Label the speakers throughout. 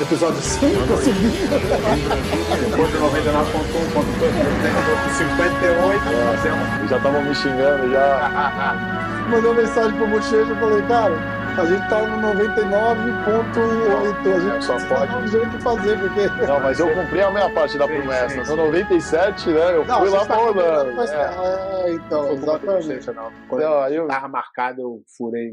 Speaker 1: Episódio 5, subindo.
Speaker 2: Depois do 99.1.2, 58, fazemos.
Speaker 3: Já estavam me xingando já.
Speaker 1: Mandei mensagem pro Bochecha e falei, cara, a gente tá no 99.8. A gente
Speaker 3: Só pode.
Speaker 1: um jeito de fazer, porque.
Speaker 3: Não, mas eu cumpri a minha parte da
Speaker 2: Sim,
Speaker 3: promessa.
Speaker 2: sim,
Speaker 3: No 97, né? Eu
Speaker 1: Não,
Speaker 3: fui lá pra
Speaker 1: combinando,
Speaker 3: Orlando.
Speaker 1: mas-
Speaker 3: É.
Speaker 1: É, então, exatamente.
Speaker 2: Quando
Speaker 3: Não, aí eu-
Speaker 2: tava marcado, eu furei.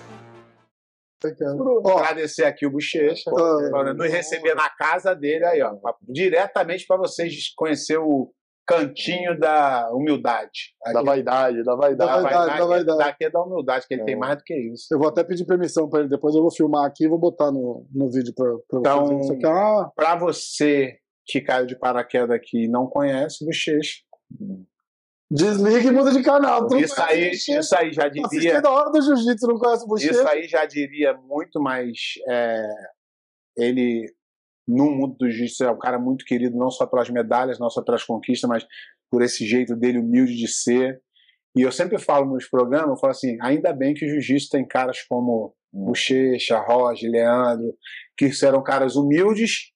Speaker 1: Ó,
Speaker 2: Agradecer aqui o Bochecha,
Speaker 1: Ah.
Speaker 2: para nos receber na casa dele aí, ó. Diretamente para vocês conhecer o cantinho da humildade.
Speaker 3: Da
Speaker 2: Aqui-
Speaker 3: vaidade, da
Speaker 2: da
Speaker 3: vaidade.
Speaker 1: vaidade. da vaidade.
Speaker 2: Daqui é da humildade, que ele
Speaker 3: É.
Speaker 2: tem mais do que isso.
Speaker 1: eu vou até pedir permissão pra ele, depois eu vou filmar aqui e vou botar no, no vídeo
Speaker 2: Então-
Speaker 1: vocês. É uma.
Speaker 2: Para você que caiu de paraquedas aqui e não conhece, Bochecha,
Speaker 1: Desliga e muda de canal. Tu
Speaker 2: isso aí, isso aí já diria.
Speaker 1: Assistindo a hora do jiu-jitsu, não conhece o.
Speaker 2: Isso aí já diria muito mais. é, ele, no mundo do jiu-jitsu, é um cara muito querido, não só pelas medalhas, não só pelas conquistas, mas por esse jeito dele humilde de ser. E eu sempre falo nos programas, eu falo assim, ainda bem que o jiu-jitsu tem caras como Bochecha, Roger, Leandro, que eram caras humildes,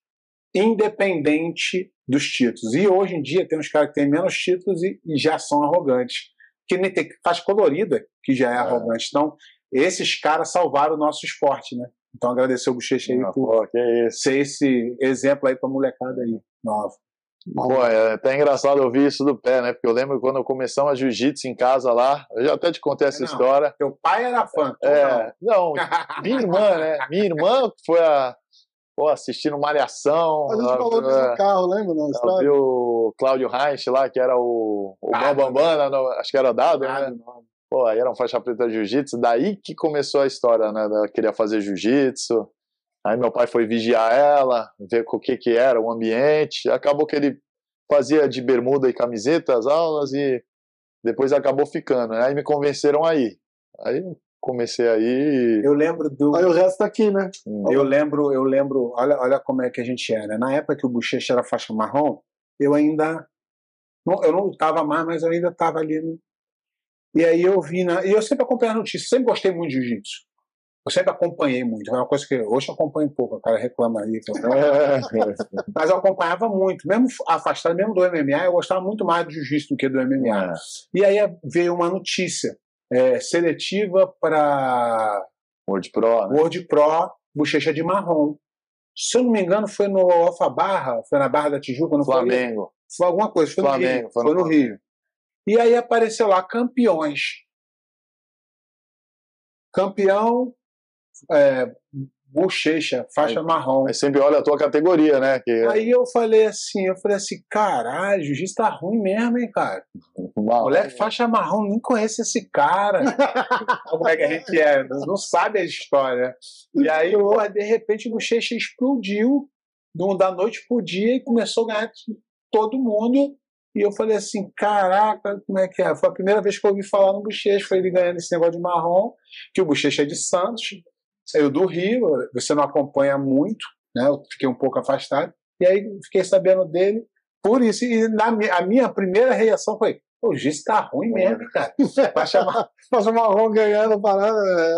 Speaker 2: independente dos títulos. E hoje em dia tem uns caras que têm menos títulos e, e já são arrogantes. Que nem tem faz colorida, que já é, arrogante. Então, esses caras salvaram o nosso esporte, né? Então, agradecer o Bochecha aí por
Speaker 3: Pô,
Speaker 2: ser esse exemplo aí pra molecada aí, nova.
Speaker 3: Pô, é até engraçado ouvir isso do pé, né? Porque eu lembro quando começamos a jiu-jitsu em casa lá, eu já até te contei essa
Speaker 2: Não.
Speaker 3: história.
Speaker 2: Teu pai era fã,
Speaker 3: É, não. minha irmã, né? Minha irmã foi a, pô, assistindo Malhação.
Speaker 1: A gente falou disso
Speaker 3: é,
Speaker 1: no carro, lembra?
Speaker 3: Ela
Speaker 1: história?
Speaker 3: viu o Cláudio Heinz lá, que era o, o
Speaker 2: Dado,
Speaker 3: Bambam, né? acho que era dado, né?
Speaker 2: Não.
Speaker 3: Pô, aí era um faixa preta de jiu-jitsu, daí que começou a história, né? Ela queria fazer jiu-jitsu. Aí meu pai foi vigiar ela, ver o que que era o ambiente. Acabou que ele fazia de bermuda e camiseta as aulas e depois acabou ficando. né? Aí me convenceram aí. Aí comecei aí.
Speaker 2: Eu lembro do.
Speaker 1: Aí o resto tá aqui, né?
Speaker 2: Eu lembro, eu lembro, olha, olha como é que a gente era. Na época que o Bochecha era faixa marrom, eu ainda. não- eu não estava mais, mas eu ainda estava ali. no- E aí eu vi. Na, e eu sempre acompanhei a notícia, sempre gostei muito de jiu-jitsu. Eu sempre acompanhei muito. É uma coisa que hoje eu acompanho pouco, o cara reclama aí. Mas eu acompanhava muito. Mesmo afastado, mesmo do MMA, eu gostava muito mais do jiu-jitsu do que do MMA. E aí veio uma notícia é, seletiva para
Speaker 3: Word Pro, né?
Speaker 2: World Pro, bochecha de marrom. Se eu não me engano, foi no Alfa Barra, foi na Barra da Tijuca, não foi?
Speaker 3: Flamengo.
Speaker 2: Foi alguma coisa, foi
Speaker 3: Flamengo,
Speaker 2: no Rio.
Speaker 3: foi
Speaker 2: Foi
Speaker 3: no
Speaker 2: no Rio. E aí apareceu lá campeões. Campeão, é, bochecha, faixa marrom.
Speaker 3: Aí sempre olha a tua categoria, né? Que
Speaker 2: Aí eu falei assim, eu falei assim, caralho, o jiu-jitsu tá ruim mesmo, hein, cara. Moleque, faixa marrom, nem conhece esse cara. Como é que a gente é? Não sabe a história. E aí, porra, de repente, o Bochecha explodiu da noite pro dia e começou a ganhar todo mundo. E eu falei assim, caraca, como é que é? Foi a primeira vez que eu ouvi falar no Bochecha, foi ele ganhando esse negócio de marrom, que o Bochecha é de Santos, eu do Rio, você não acompanha muito, né? Eu fiquei um pouco afastado. E aí fiquei sabendo dele por isso. E na, a minha primeira reação foi, o Giz tá ruim mesmo, cara. Vai chamar.
Speaker 1: Faz o marrom ganhando parada. É.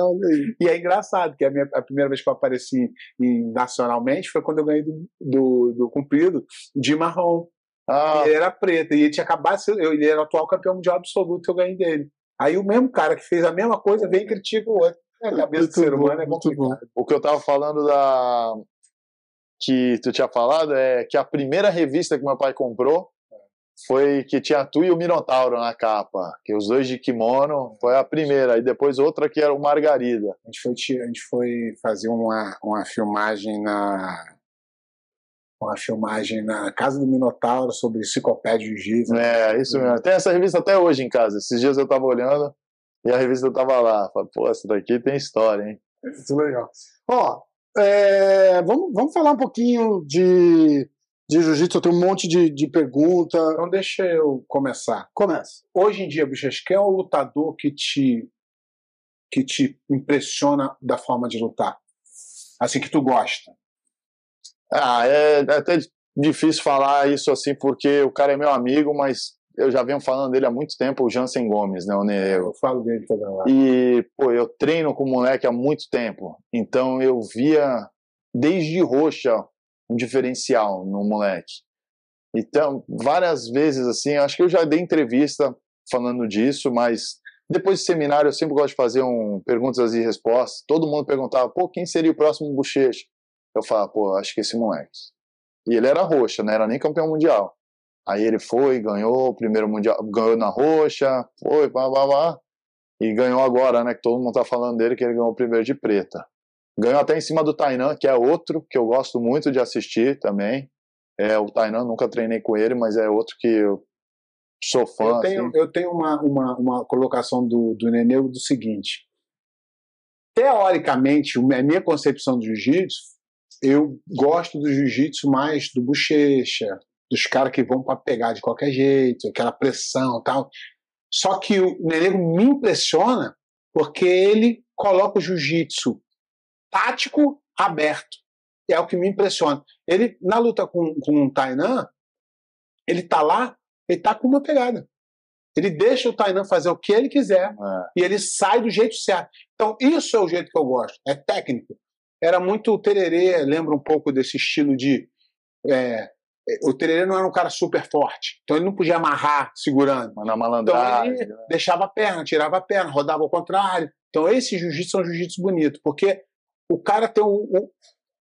Speaker 2: E é engraçado, que a, minha, a primeira vez que eu apareci em- nacionalmente foi quando eu ganhei do, do, do cumprido de marrom.
Speaker 3: Ah,
Speaker 2: Ele era preto, e ele tinha acabado eu- ele era o atual campeão mundial absoluto eu ganhei dele. Aí o mesmo cara que fez a mesma coisa vem e critica o outro. É, A cabeça do
Speaker 1: Muito
Speaker 2: ser
Speaker 1: bom,
Speaker 2: humano é
Speaker 1: muito bom.
Speaker 2: complicado.
Speaker 3: o que eu tava falando da. Que tu tinha falado é que a primeira revista que meu pai comprou foi que tinha tu e o Minotauro na capa. Que os dois de kimono foi a primeira. E depois outra que era o Margarida.
Speaker 2: A gente foi, a gente foi fazer uma, uma filmagem na. Uma filmagem na Casa do Minotauro sobre enciclopédia de jiu-jitsu.
Speaker 3: É, isso mesmo. Tem essa revista até hoje em casa. Esses dias eu tava olhando e a revista tava lá. Falei, pô, essa daqui tem história, hein?
Speaker 1: Muito legal. Ó, é, vamos, vamos falar um pouquinho de, de jiu-jitsu. Eu tenho um monte de, de pergunta.
Speaker 2: Então deixa eu começar.
Speaker 1: Começa.
Speaker 2: Hoje em dia, Bichas, quem é o lutador que te, que te impressiona da forma de lutar? Assim, que tu gosta?
Speaker 3: Ah, é, é até difícil falar isso assim, porque o cara é meu amigo, mas eu já venho falando dele há muito tempo, o Jansen Gomes, né, o Nereu.
Speaker 2: Eu falo dele toda hora.
Speaker 3: E, pô, eu treino com o moleque há muito tempo, então eu via desde roxa um diferencial no moleque. Então, várias vezes assim, acho que eu já dei entrevista falando disso, mas depois do seminário eu sempre gosto de fazer um perguntas e respostas. Todo mundo perguntava, pô, quem seria o próximo bochecha? Eu falava, pô, acho que esse moleque. E ele era roxa, não era nem campeão mundial. Aí ele foi, ganhou o primeiro mundial, ganhou na roxa, foi, blá, blá, blá, e ganhou agora, né, que todo mundo tá falando dele, que ele ganhou o primeiro de preta. Ganhou até em cima do Tainan, que é outro que eu gosto muito de assistir também. É, o Tainan, nunca treinei com ele, mas é outro que eu sou fã.
Speaker 2: Eu tenho,
Speaker 3: assim.
Speaker 2: eu tenho uma, uma, uma colocação do, do Nenê do seguinte. Teoricamente, a minha concepção do jiu-jitsu, eu gosto do jiu-jitsu mais do bochecha, dos caras que vão para pegar de qualquer jeito, aquela pressão tal. Só que o Nerego me impressiona porque ele coloca o jiu-jitsu tático aberto. É o que me impressiona. Ele, na luta com, com o Tainan, ele tá lá, ele tá com uma pegada. Ele deixa o Tainan fazer o que ele quiser
Speaker 3: É.
Speaker 2: e ele sai do jeito certo. Então, isso é o jeito que eu gosto. É técnico. Era muito tererê, lembra um pouco desse estilo de. é, o tererê não era um cara super forte. Então ele não podia amarrar segurando.
Speaker 3: Mas na
Speaker 2: Então
Speaker 3: malandragem.
Speaker 2: ele
Speaker 3: né?
Speaker 2: deixava a perna, tirava a perna, rodava ao contrário. Então esse jiu-jitsu é um jiu-jitsu bonito, porque o cara tem o, o,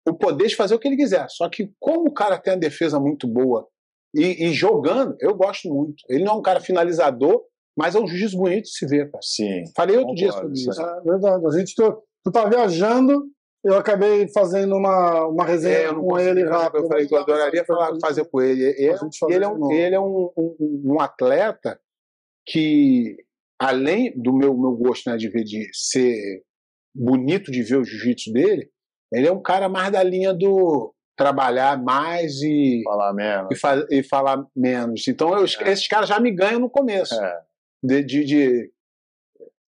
Speaker 2: o poder de fazer o que ele quiser. Só que como o cara tem a defesa muito boa e, e jogando, eu gosto muito. Ele não é um cara finalizador, mas é um jiu-jitsu bonito de se ver, cara.
Speaker 3: Sim.
Speaker 2: Falei outro dia sobre isso.
Speaker 1: É verdade. A gente, tu, tu tá viajando, eu acabei fazendo uma, uma resenha
Speaker 2: É, eu
Speaker 1: com ele
Speaker 2: eu
Speaker 1: rápido.
Speaker 2: falei que eu adoraria falar, fazer com ele. Ele,
Speaker 1: fazer
Speaker 2: ele é, um, ele é um, um- um atleta que, além do meu, meu gosto né, de ver de ser bonito de ver o jiu-jitsu dele, ele é um cara mais da linha do trabalhar mais e,
Speaker 3: Falar mesmo.
Speaker 2: e, fa- e falar menos. Então, eu-
Speaker 3: É.
Speaker 2: esses caras já me ganham no começo.
Speaker 3: É.
Speaker 2: De, de- de-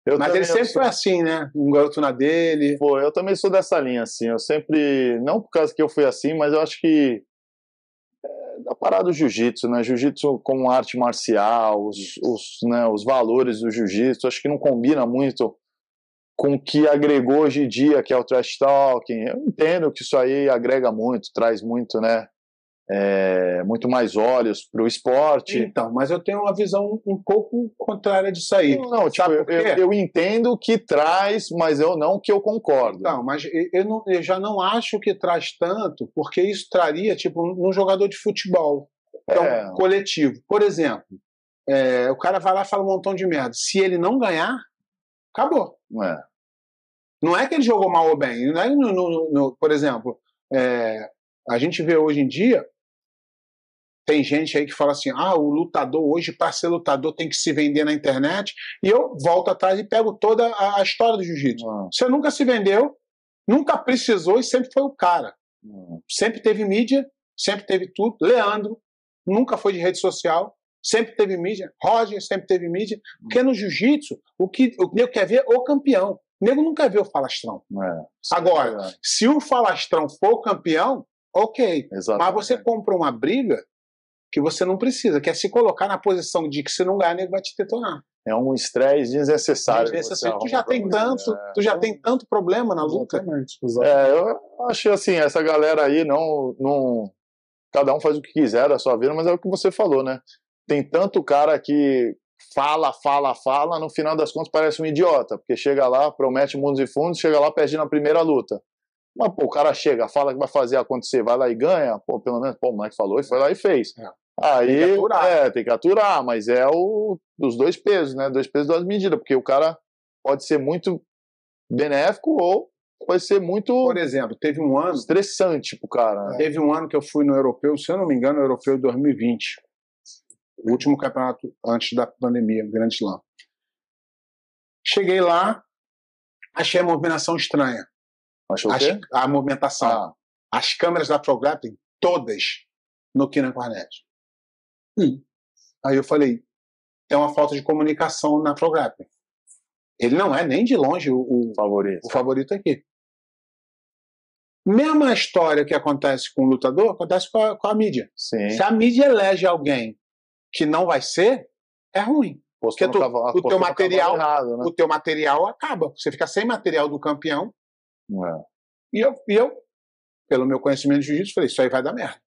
Speaker 3: Eu
Speaker 2: Mas ele sempre
Speaker 3: sou-
Speaker 2: foi assim, né? Um garoto na dele.
Speaker 3: Pô, eu também sou dessa linha, assim. Eu sempre. Não por causa que eu fui assim, mas eu acho que. É, da parada do jiu-jitsu, né? Jiu-jitsu como arte marcial, os, os, né, os valores do jiu-jitsu, acho que não combina muito com o que agregou hoje em dia, que é o trash talking. Eu entendo que isso aí agrega muito, traz muito, né? É, muito mais olhos para o esporte.
Speaker 2: Então, mas eu tenho uma visão um pouco contrária disso aí.
Speaker 3: Não, não, tipo, eu, eu entendo que traz, mas eu não que eu concordo.
Speaker 2: Não, mas eu- não- eu já não acho que traz tanto, porque isso traria, tipo, um jogador de futebol. Então,
Speaker 3: É.
Speaker 2: coletivo. Por exemplo, é, o cara vai lá e fala um montão de merda. Se ele não ganhar, acabou.
Speaker 3: É.
Speaker 2: Não é que ele jogou mal ou bem. Não é no- no- no- por exemplo, é, a gente vê hoje em dia, tem gente aí que fala assim: ah, o lutador hoje, para ser lutador, tem que se vender na internet. E eu volto atrás e pego toda a, a história do jiu-jitsu.
Speaker 3: Não,
Speaker 2: Você nunca se vendeu, nunca precisou e sempre foi o cara.
Speaker 3: não.
Speaker 2: Sempre teve mídia, sempre teve tudo. Leandro nunca foi de rede social, sempre teve mídia. Roger sempre teve mídia. Porque no jiu-jitsu, o que o nego quer ver é o campeão. O nego quer ver o falastrão.
Speaker 3: É.
Speaker 2: Agora, se o falastrão for o campeão, ok. Mas
Speaker 3: Exatamente.
Speaker 2: você compra uma briga que você não precisa, que é se colocar na posição de que se não ganhar, nego vai te detonar.
Speaker 3: É um estresse desnecessário.
Speaker 2: Esse-
Speaker 3: você
Speaker 2: tu já tem tanto.
Speaker 3: É.
Speaker 2: tu já tem tanto problema na luta.
Speaker 1: Exatamente. exatamente.
Speaker 3: É, eu acho assim, essa galera aí não, não. Cada um faz o que quiser da sua vida, mas é o que você falou, né? Tem tanto cara que fala, fala, fala, no final das contas parece um idiota, porque chega lá, promete mundos e fundos, chega lá, perde na primeira luta. Mas, pô, o cara chega, fala que vai fazer acontecer, vai lá e ganha, pô, pelo menos, pô, o moleque falou e foi lá e fez.
Speaker 2: É.
Speaker 3: Aí,
Speaker 2: Tem que aturar.
Speaker 3: é, tem que aturar, mas é o dos dois pesos, né? Dois pesos, duas medidas, porque o cara pode ser muito benéfico ou pode ser muito
Speaker 2: Por exemplo, teve um ano
Speaker 3: estressante pro cara. né?
Speaker 2: Teve um ano que eu fui no europeu, se eu não me engano, o europeu 2020. O último campeonato antes da pandemia, Grande Slam. Cheguei lá, achei a movimentação estranha.
Speaker 3: Achou
Speaker 2: As-
Speaker 3: o quê?
Speaker 2: a movimentação.
Speaker 3: Ah,
Speaker 2: As câmeras da ProGrappling, todas no Kina Cornet. Hum. Aí eu falei, é uma falta de comunicação na ProGrappling. Ele não é nem de longe o, o-
Speaker 3: favorito.
Speaker 2: o favorito aqui. Mesma história que acontece com o lutador, acontece com a, com a mídia.
Speaker 3: Sim.
Speaker 2: Se a mídia elege alguém que não vai ser, é ruim. Porque tu-
Speaker 3: cavalo-
Speaker 2: o teu
Speaker 3: no
Speaker 2: material-
Speaker 3: errado, né?
Speaker 2: O teu material acaba. Você fica sem material do campeão.
Speaker 3: É.
Speaker 2: E eu, e eu pelo meu conhecimento de jiu-jitsu, falei, isso aí vai dar merda.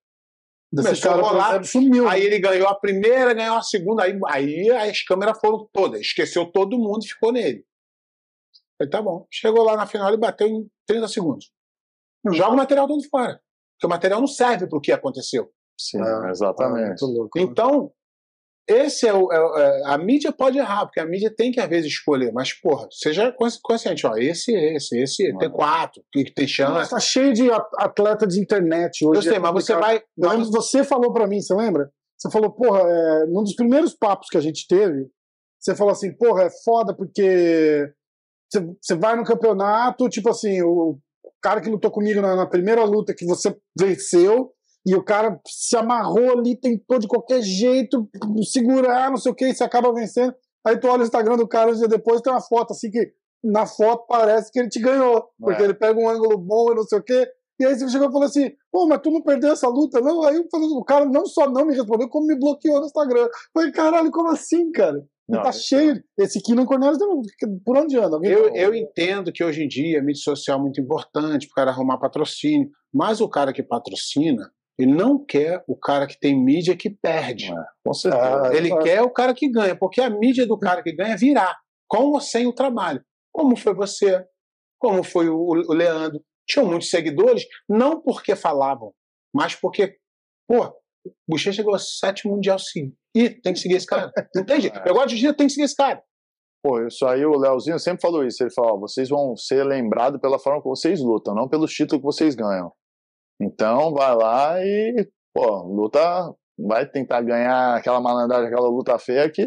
Speaker 1: Esse
Speaker 2: Começou a
Speaker 1: cara, por
Speaker 2: rolar,
Speaker 1: exemplo, sumiu.
Speaker 2: Aí ele ganhou a primeira, ganhou a segunda, aí, aí as câmeras foram todas. Esqueceu todo mundo e ficou nele. Falei, tá bom. Chegou lá na final e bateu em 30 segundos. Joga o material todo fora. Porque o material não serve para o que aconteceu.
Speaker 3: Sim,
Speaker 1: É,
Speaker 3: exatamente.
Speaker 1: louco. né?
Speaker 2: Então, esse é o. é o- é- a mídia pode errar, porque a mídia tem que, às vezes, escolher. Mas, porra, seja consci- consciente, ó, esse, esse, esse, tem
Speaker 3: Ah.
Speaker 2: quatro, que tem
Speaker 1: Mas
Speaker 2: chance.
Speaker 1: tá cheio de at- atleta de internet hoje.
Speaker 2: Eu sei,
Speaker 1: é
Speaker 2: mas você vai.
Speaker 1: Eu lembro você falou pra mim, você lembra? Você falou, porra, é, num dos primeiros papos que a gente teve, você falou assim, porra, é foda porque você, você vai no campeonato, tipo assim, o cara que lutou comigo na, na primeira luta que você venceu, e o cara se amarrou ali, tentou de qualquer jeito segurar, não sei o que, e você acaba vencendo. Aí tu olha o Instagram do cara um dia depois, tem uma foto assim que na foto parece que ele te ganhou, porque
Speaker 3: É.
Speaker 1: ele pega um ângulo bom e não sei o quê. E aí você chegou e falou assim, pô, mas tu não perdeu essa luta, não? Aí o cara não só não me respondeu, como me bloqueou no Instagram. Eu falei, caralho, como assim, cara?
Speaker 3: Não,
Speaker 1: tá cheio. Esse Kino Cornelius, por onde anda? Alguém
Speaker 2: Eu,
Speaker 1: fala?
Speaker 2: eu entendo que hoje em dia a mídia social é muito importante para o cara arrumar patrocínio, mas o cara que patrocina, ele não quer o cara que tem mídia que perde.
Speaker 3: Com certeza.
Speaker 1: Ah,
Speaker 2: Ele
Speaker 1: claro.
Speaker 2: quer o cara que ganha, porque a mídia do cara que ganha é virar, com ou sem o trabalho. Como foi você, como foi o, o Leandro. Tinham muitos seguidores, não porque falavam, mas porque, pô, o Boucher chegou a sétimo mundial sim. Ih, tem que seguir esse cara. Entende? Eu gosto de jiu tem que seguir esse cara.
Speaker 3: Pô, isso aí o Leozinho sempre falou isso. Ele falou: vocês vão ser lembrados pela forma que vocês lutam, não pelos títulos que vocês ganham. Então vai lá e, pô, luta. Vai tentar ganhar aquela malandragem, aquela luta feia que,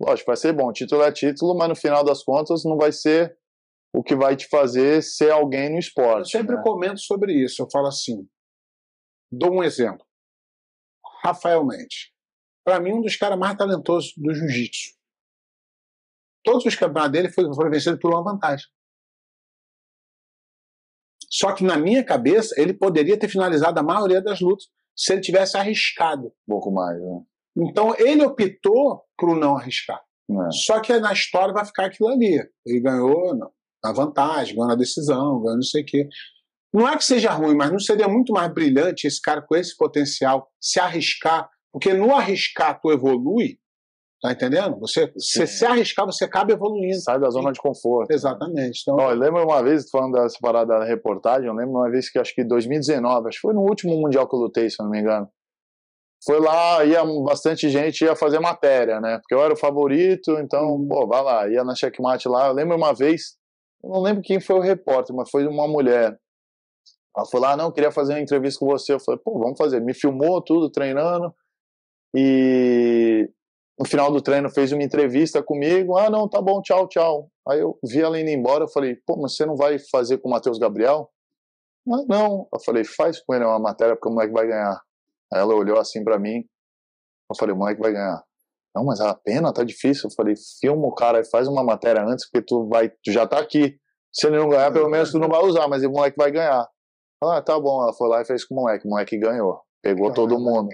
Speaker 3: lógico, vai ser bom. Título é título, mas no final das contas não vai ser o que vai te fazer ser alguém no
Speaker 2: Eu
Speaker 3: esporte.
Speaker 2: sempre
Speaker 3: né?
Speaker 2: comento sobre isso. Eu falo assim: dou um exemplo. Rafael Mendes. Para mim, um dos caras mais talentosos do jiu-jitsu. Todos os campeonatos dele foram vencidos por uma vantagem. Só que na minha cabeça, ele poderia ter finalizado a maioria das lutas se ele tivesse arriscado.
Speaker 3: Um pouco mais, né?
Speaker 2: Então ele optou por não arriscar.
Speaker 3: É.
Speaker 2: Só que na história vai ficar aquilo ali. Ele ganhou na vantagem, ganhou na decisão, ganhou não sei o quê. Não é que seja ruim, mas não seria muito mais brilhante esse cara com esse potencial se arriscar? Porque no arriscar tu evolui, tá entendendo? Você, você se arriscar, você acaba evoluindo.
Speaker 3: Sai da zona de conforto.
Speaker 2: Exatamente. Então,
Speaker 3: Ó, eu lembro uma vez, falando dessa parada da reportagem, eu lembro uma vez que acho que 2019, acho que foi no último Mundial que eu lutei, se não me engano. Foi lá, ia bastante gente, ia fazer matéria, né? Porque eu era o favorito, então, pô, vai lá, ia na checkmate lá. Eu lembro uma vez, eu não lembro quem foi o repórter, mas foi uma mulher. Ela falou, ah, não, queria fazer uma entrevista com você. Eu falei, pô, vamos fazer. Me filmou tudo, treinando. E no final do treino fez uma entrevista comigo. Ah, não, tá bom, tchau, tchau. Aí eu vi ela indo embora, eu falei, pô, mas você não vai fazer com o Matheus Gabriel? Ah, não. Eu falei, faz com ele uma matéria porque o moleque vai ganhar. Aí ela olhou assim pra mim. Eu falei, o moleque vai ganhar. Não, mas a pena tá difícil. Eu falei, filma o cara e faz uma matéria antes, porque tu vai, tu já tá aqui. Se ele não ganhar, pelo menos tu não vai usar, mas o moleque vai ganhar. Ah, tá bom. Ela foi lá e fez com o moleque. O moleque ganhou. Pegou todo mundo.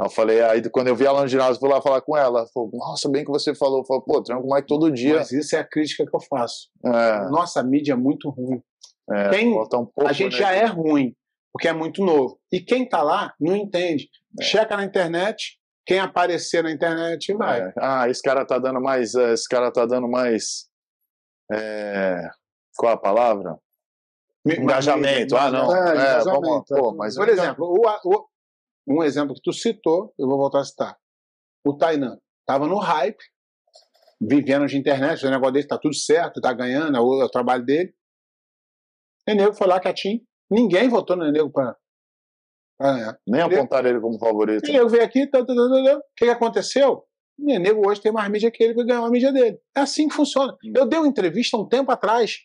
Speaker 3: Aí eu falei, aí quando eu vi ela no ginásio, fui lá falar com ela. Falou, nossa, bem que você falou. Falei, pô, treino com o moleque todo dia.
Speaker 2: mas isso é a crítica que eu faço.
Speaker 3: É,
Speaker 2: Nossa mídia é muito ruim.
Speaker 3: é,
Speaker 2: Quem-
Speaker 3: um pouco,
Speaker 2: a gente
Speaker 3: né,
Speaker 2: já é ruim, porque é muito novo. E quem tá lá não entende. Checa na internet, quem aparecer na internet vai.
Speaker 3: É. Ah, esse cara tá dando mais. eh, Esse cara tá dando mais. é, qual a palavra?
Speaker 2: Me-
Speaker 3: Engajamento. Ah, não.
Speaker 1: É,
Speaker 3: É,
Speaker 1: engajamento, é
Speaker 3: Pô, mas
Speaker 2: Por exemplo, o- o- um exemplo que tu citou, eu vou voltar a citar. O Tainan estava no hype, vivendo de internet, o negócio dele tá tudo certo, tá ganhando, é o, é o trabalho dele. O Enego foi lá, quietinho. Ninguém votou no Enego para ganhar.
Speaker 3: nem apontar ele como favorito.
Speaker 2: O Enego veio aqui, tá, tá, tá, tá, tá. o que, que aconteceu? O Enego hoje tem mais mídia que ele, vai ganhar a mídia dele. É assim que funciona. Eu dei uma entrevista um tempo atrás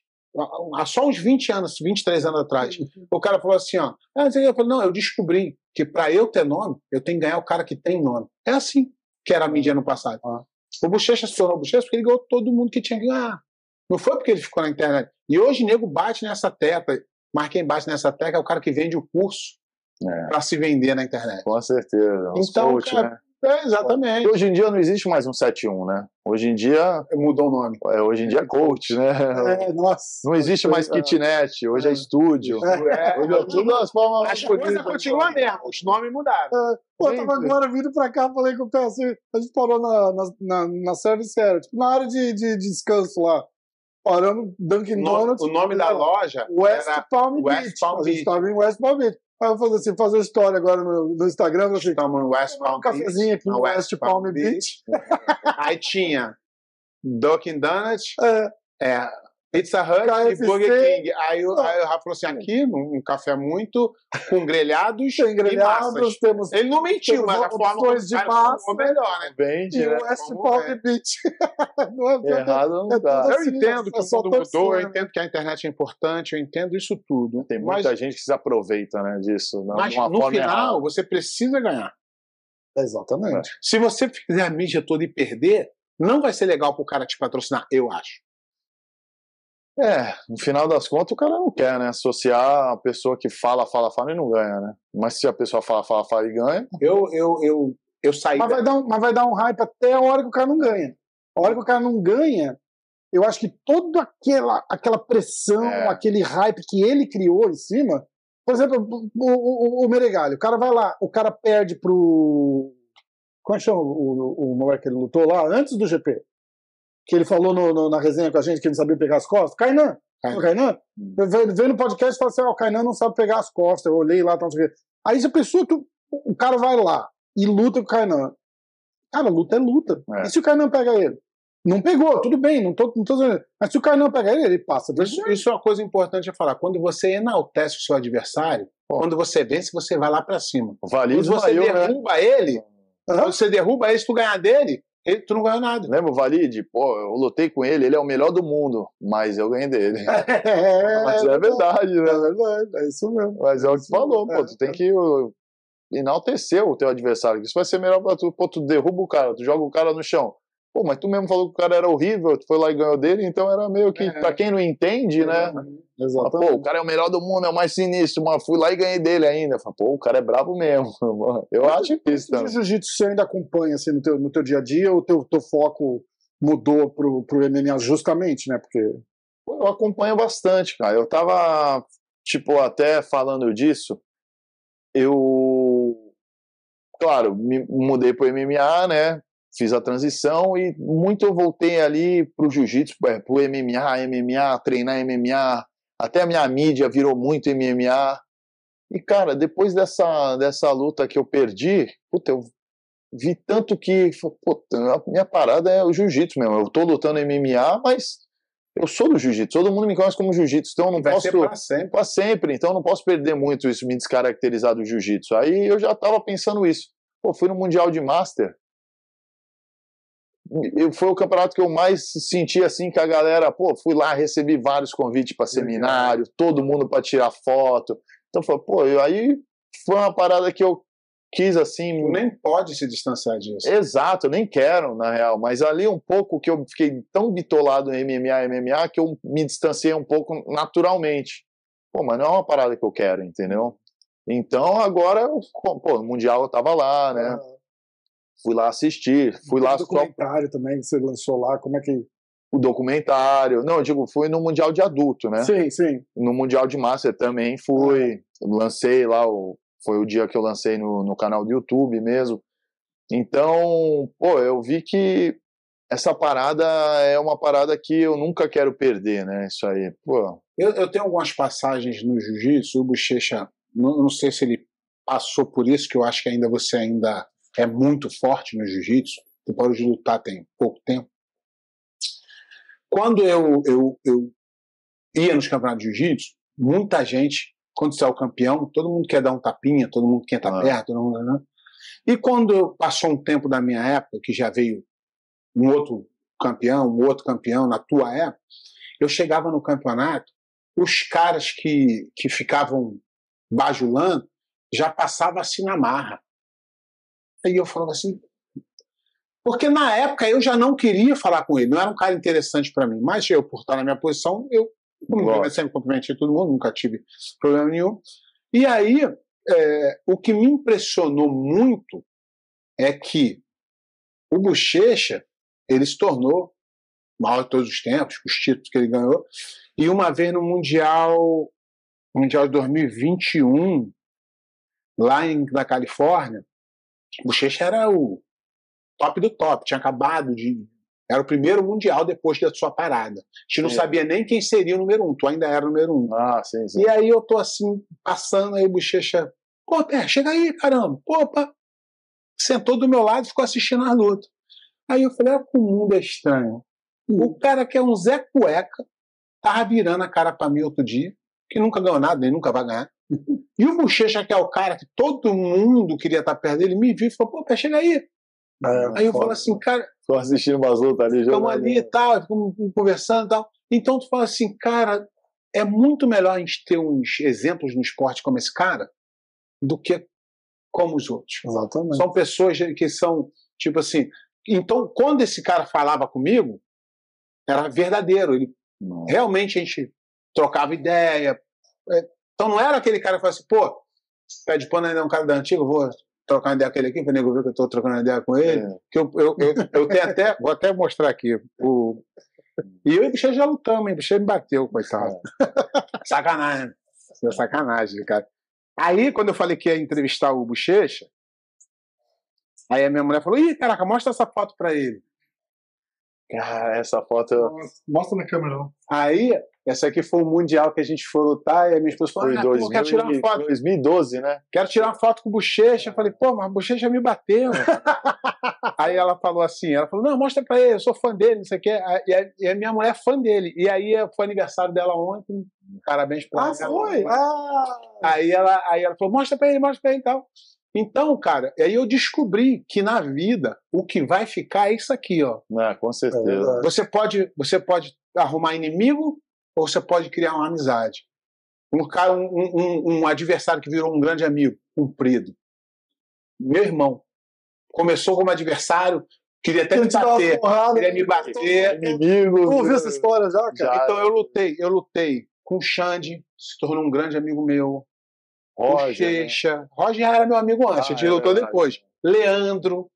Speaker 2: há só uns 20 anos, 23 anos atrás, o cara falou assim, ó, ah, eu falei, não, eu descobri que para eu ter nome, eu tenho que ganhar o cara que tem nome. É assim que era a mídia no passado. Ah. O Bochecha se tornou Bochecha porque ele ganhou todo mundo que tinha que ganhar. Não foi porque ele ficou na internet. E hoje o nego bate nessa tecla, mas quem bate nessa tecla é o cara que vende o curso é. para se vender na internet.
Speaker 3: Com certeza.
Speaker 2: Então, coach, cara, né? É, exatamente.
Speaker 3: Hoje em dia não existe mais um 71, né? Hoje em dia.
Speaker 2: Mudou o nome.
Speaker 3: É, hoje em dia é coach, né?
Speaker 2: É, nossa.
Speaker 3: Não existe mais kitnet, hoje é, é estúdio.
Speaker 2: É, hoje é tudo as formas. As coisas continuam mesmo, os nomes mudaram. É.
Speaker 1: Pô, eu tava agora vindo pra cá, falei com o pé assim, a gente parou na, na, na, na service area, tipo, na área de, de, de descanso lá. Paramos Dunkin' Donuts.
Speaker 2: O nome da loja
Speaker 1: West Palm Beach. West Palm Beach. A gente tava em West Palm Beach. Aí eu falei assim, fazer história agora no, no Instagram. Assim,
Speaker 2: Estamos em West Palm
Speaker 1: um cafezinho aqui no West, West Palm, Palm Beach. Beach.
Speaker 2: Aí tinha Dunkin' Donuts,
Speaker 1: é.
Speaker 2: é, Pizza Hut KFC. e Burger King. Aí, o, aí o Rafa falou assim: aqui, um, café muito com grelhados Tem grelhados,
Speaker 1: temos.
Speaker 2: Ele não mentiu, mas a forma
Speaker 1: de massa
Speaker 2: melhor, né?
Speaker 3: Vende,
Speaker 1: e
Speaker 3: né?
Speaker 1: o West Palm Beach.
Speaker 3: não é, Errado não é
Speaker 2: dá. Eu assim, entendo que o mundo mudou, eu entendo que a internet é importante, eu entendo isso tudo.
Speaker 3: Tem muita mas, gente que se aproveita né, disso.
Speaker 2: Mas no final, você precisa ganhar.
Speaker 1: Exatamente.
Speaker 2: Se você fizer a mídia toda e perder, não vai ser legal pro cara te patrocinar, eu acho.
Speaker 3: É, no final das contas o cara não quer, né? Associar a pessoa que fala, fala, fala e não ganha, né? Mas se a pessoa fala, fala, fala e ganha.
Speaker 2: Eu, eu, eu, eu saí.
Speaker 1: Mas, da... vai dar um, mas vai dar um hype até a hora que o cara não ganha. A hora que o cara não ganha, eu acho que toda aquela, aquela pressão, é. aquele hype que ele criou em cima. Por exemplo, o, o, o Meregalho, o cara vai lá, o cara perde pro. Como é que chama o, o, o moleque que ele lutou lá antes do GP? Que ele falou no, no, na resenha com a gente que ele não sabia pegar as costas? Kainan. Kainan. Kainan? Hum. Veio no podcast e falou assim: ó, oh, o Kainan não sabe pegar as costas. Eu olhei lá, tá, Aí se a pessoa, tu, o cara vai lá e luta com o Kainan. Cara, luta é luta. É. E se o Kainan pega ele? Não pegou, tudo bem, não tô, não tô dizendo. Mas se o Kainan pega ele, ele passa.
Speaker 2: Isso, isso, é uma coisa importante a falar. Quando você enaltece o seu adversário, Pô. quando você vence, você vai lá para cima.
Speaker 3: Valide
Speaker 2: quando você maior, né? derruba né? ele, uhum. quando você derruba ele, se tu ganhar dele, ele, tu não ganhou nada.
Speaker 3: Lembra o Valide? Pô, eu lutei com ele, ele é o melhor do mundo, mas eu ganhei dele.
Speaker 1: É,
Speaker 3: mas é, verdade, né?
Speaker 1: É verdade, é isso mesmo.
Speaker 3: Mas é o que tu falou, pô, tu tem que enaltecer o teu adversário, isso vai ser melhor pra tu. Pô, tu derruba o cara, tu joga o cara no chão. Pô, mas tu mesmo falou que o cara era horrível, tu foi lá e ganhou dele, então era meio que, é. pra quem não entende, né?
Speaker 1: Exatamente.
Speaker 3: Pô, o cara é o melhor do mundo, é o mais sinistro, mas fui lá e ganhei dele ainda. Falei, pô, o cara é brabo mesmo. Eu acho que isso também.
Speaker 1: O jiu-jitsu você ainda acompanha assim, no, teu, no teu dia a dia ou o teu, teu foco mudou pro, pro MMA justamente, né? Porque.
Speaker 3: Eu acompanho bastante, cara. Eu tava, tipo, até falando disso, eu. Claro, me mudei pro MMA, né? Fiz a transição e muito eu voltei ali pro jiu-jitsu, é, pro MMA, MMA, treinar MMA, até a minha mídia virou muito MMA. E cara, depois dessa, dessa luta que eu perdi, puta, eu vi tanto que, puta, a minha parada é o jiu-jitsu mesmo. Eu tô lutando MMA, mas eu sou do jiu-jitsu, todo mundo me conhece como jiu-jitsu, então eu não
Speaker 2: Vai
Speaker 3: posso.
Speaker 2: Para sempre.
Speaker 3: Pra sempre, então eu não posso perder muito isso, me descaracterizar do jiu-jitsu. Aí eu já tava pensando isso. Pô, fui no Mundial de Master, foi o campeonato que eu mais senti assim que a galera, pô, fui lá, recebi vários convites para seminário, todo mundo para tirar foto. Então foi, pô, eu, aí foi uma parada que eu quis assim,
Speaker 2: tu nem pode se distanciar disso.
Speaker 3: Exato, eu nem quero na real, mas ali um pouco que eu fiquei tão bitolado em MMA, MMA que eu me distanciei um pouco naturalmente. Pô, mas não é uma parada que eu quero, entendeu? Então agora, pô, o mundial eu tava lá, né? Ah fui lá assistir, fui lá... O
Speaker 1: documentário só... também que você lançou lá, como é que...
Speaker 3: O documentário, não, eu digo, fui no Mundial de Adulto, né?
Speaker 1: Sim, sim.
Speaker 3: No Mundial de Master também fui, ah. lancei lá, o... foi o dia que eu lancei no, no canal do YouTube mesmo. Então, pô, eu vi que essa parada é uma parada que eu nunca quero perder, né? Isso aí, pô.
Speaker 2: Eu, eu tenho algumas passagens no jiu-jitsu, o Bochecha, não, não sei se ele passou por isso, que eu acho que ainda você ainda é muito forte no jiu-jitsu, tu parou de lutar tem pouco tempo. Quando eu, eu, eu ia nos campeonatos de jiu-jitsu, muita gente, quando você é o campeão, todo mundo quer dar um tapinha, todo mundo quer estar ah. perto, todo mundo, né? E quando passou um tempo da minha época, que já veio um outro campeão, um outro campeão na tua época, eu chegava no campeonato, os caras que, que ficavam bajulando já passavam assim na marra. Aí eu falava assim. Porque na época eu já não queria falar com ele, não era um cara interessante para mim. Mas eu, por estar na minha posição, eu sempre cumprimentei todo mundo, nunca tive problema nenhum. E aí, é, o que me impressionou muito é que o Bochecha ele se tornou maior de todos os tempos, os títulos que ele ganhou. E uma vez no Mundial, Mundial de 2021, lá em, na Califórnia, Bochecha era o top do top, tinha acabado de. Era o primeiro Mundial depois da sua parada. A gente não sabia nem quem seria o número um, tu ainda era o número um.
Speaker 3: Ah, sim, sim.
Speaker 2: E aí eu tô assim, passando aí, bochecha. Pô, Pé, chega aí, caramba. Opa! Sentou do meu lado e ficou assistindo a luta. Aí eu falei, olha como o mundo é estranho. O cara que é um Zé Cueca, tava virando a cara para mim outro dia, que nunca ganhou nada, nem nunca vai ganhar. E o Bochecha, que é o cara que todo mundo queria estar perto dele, me viu e falou: pô, pé, chega aí.
Speaker 3: É,
Speaker 2: aí eu falo assim, cara.
Speaker 3: Ficou assistindo umas lutas ali,
Speaker 2: Ficamos ali e tal, ficamos conversando e tal. Então tu fala assim, cara, é muito melhor a gente ter uns exemplos no esporte como esse cara do que como os outros.
Speaker 1: Exatamente.
Speaker 2: São pessoas que são, tipo assim. Então, quando esse cara falava comigo, era verdadeiro. Ele
Speaker 3: Não.
Speaker 2: realmente a gente trocava ideia. É, Então não era aquele cara que falava assim, pô, pé de pano ainda é um cara da antiga, vou trocar uma ideia com ele aqui, para nego ver que eu estou trocando ideia com ele.
Speaker 3: É.
Speaker 2: Que eu, eu, eu, eu tenho até, vou até mostrar aqui. O... E eu e o Bicheiro já lutamos, hein? O Bicheiro me bateu, coitado. Sacanagem. Isso é sacanagem, cara. Aí, quando eu falei que ia entrevistar o Bochecha, aí a minha mulher falou: Ih, caraca, mostra essa foto pra ele.
Speaker 3: Cara, essa foto
Speaker 1: Mostra na câmera. não.
Speaker 2: Aí, essa aqui foi o Mundial que a gente foi lutar, e a minha esposa falou:
Speaker 3: foi
Speaker 2: ah,
Speaker 3: em
Speaker 2: pô, eu
Speaker 3: 2000
Speaker 2: quero tirar uma foto.
Speaker 3: 2012, né?
Speaker 2: Quero tirar uma foto com o Bochecha. Eu falei, pô, mas o Bochecha me bateu. aí ela falou assim, ela falou, não, mostra pra ele, eu sou fã dele, não sei o quê. E a, e a minha mulher é fã dele. E aí foi aniversário dela ontem, parabéns pra
Speaker 1: Ah,
Speaker 2: ela.
Speaker 1: foi? Ah!
Speaker 2: Aí ela, aí ela falou, mostra pra ele, mostra pra ele e tal. Então, cara, aí eu descobri que na vida o que vai ficar é isso aqui, ó.
Speaker 3: É, com
Speaker 1: É
Speaker 3: certeza.
Speaker 1: verdade.
Speaker 2: Você pode, você pode arrumar inimigo ou você pode criar uma amizade. Um cara, um, um- um adversário que virou um grande amigo, cumprido. Meu irmão começou como adversário, queria até me bater,
Speaker 1: porrada,
Speaker 2: queria me bater.
Speaker 3: Inimigo.
Speaker 1: Tu ouviu essa história já, cara?
Speaker 3: Já.
Speaker 2: Então eu lutei, eu lutei com o Xande, se tornou um grande amigo meu.
Speaker 3: Roger, né?
Speaker 2: Checha. Roger já era meu amigo antes,
Speaker 3: Ah,
Speaker 2: a gente
Speaker 3: é
Speaker 2: depois. Leandro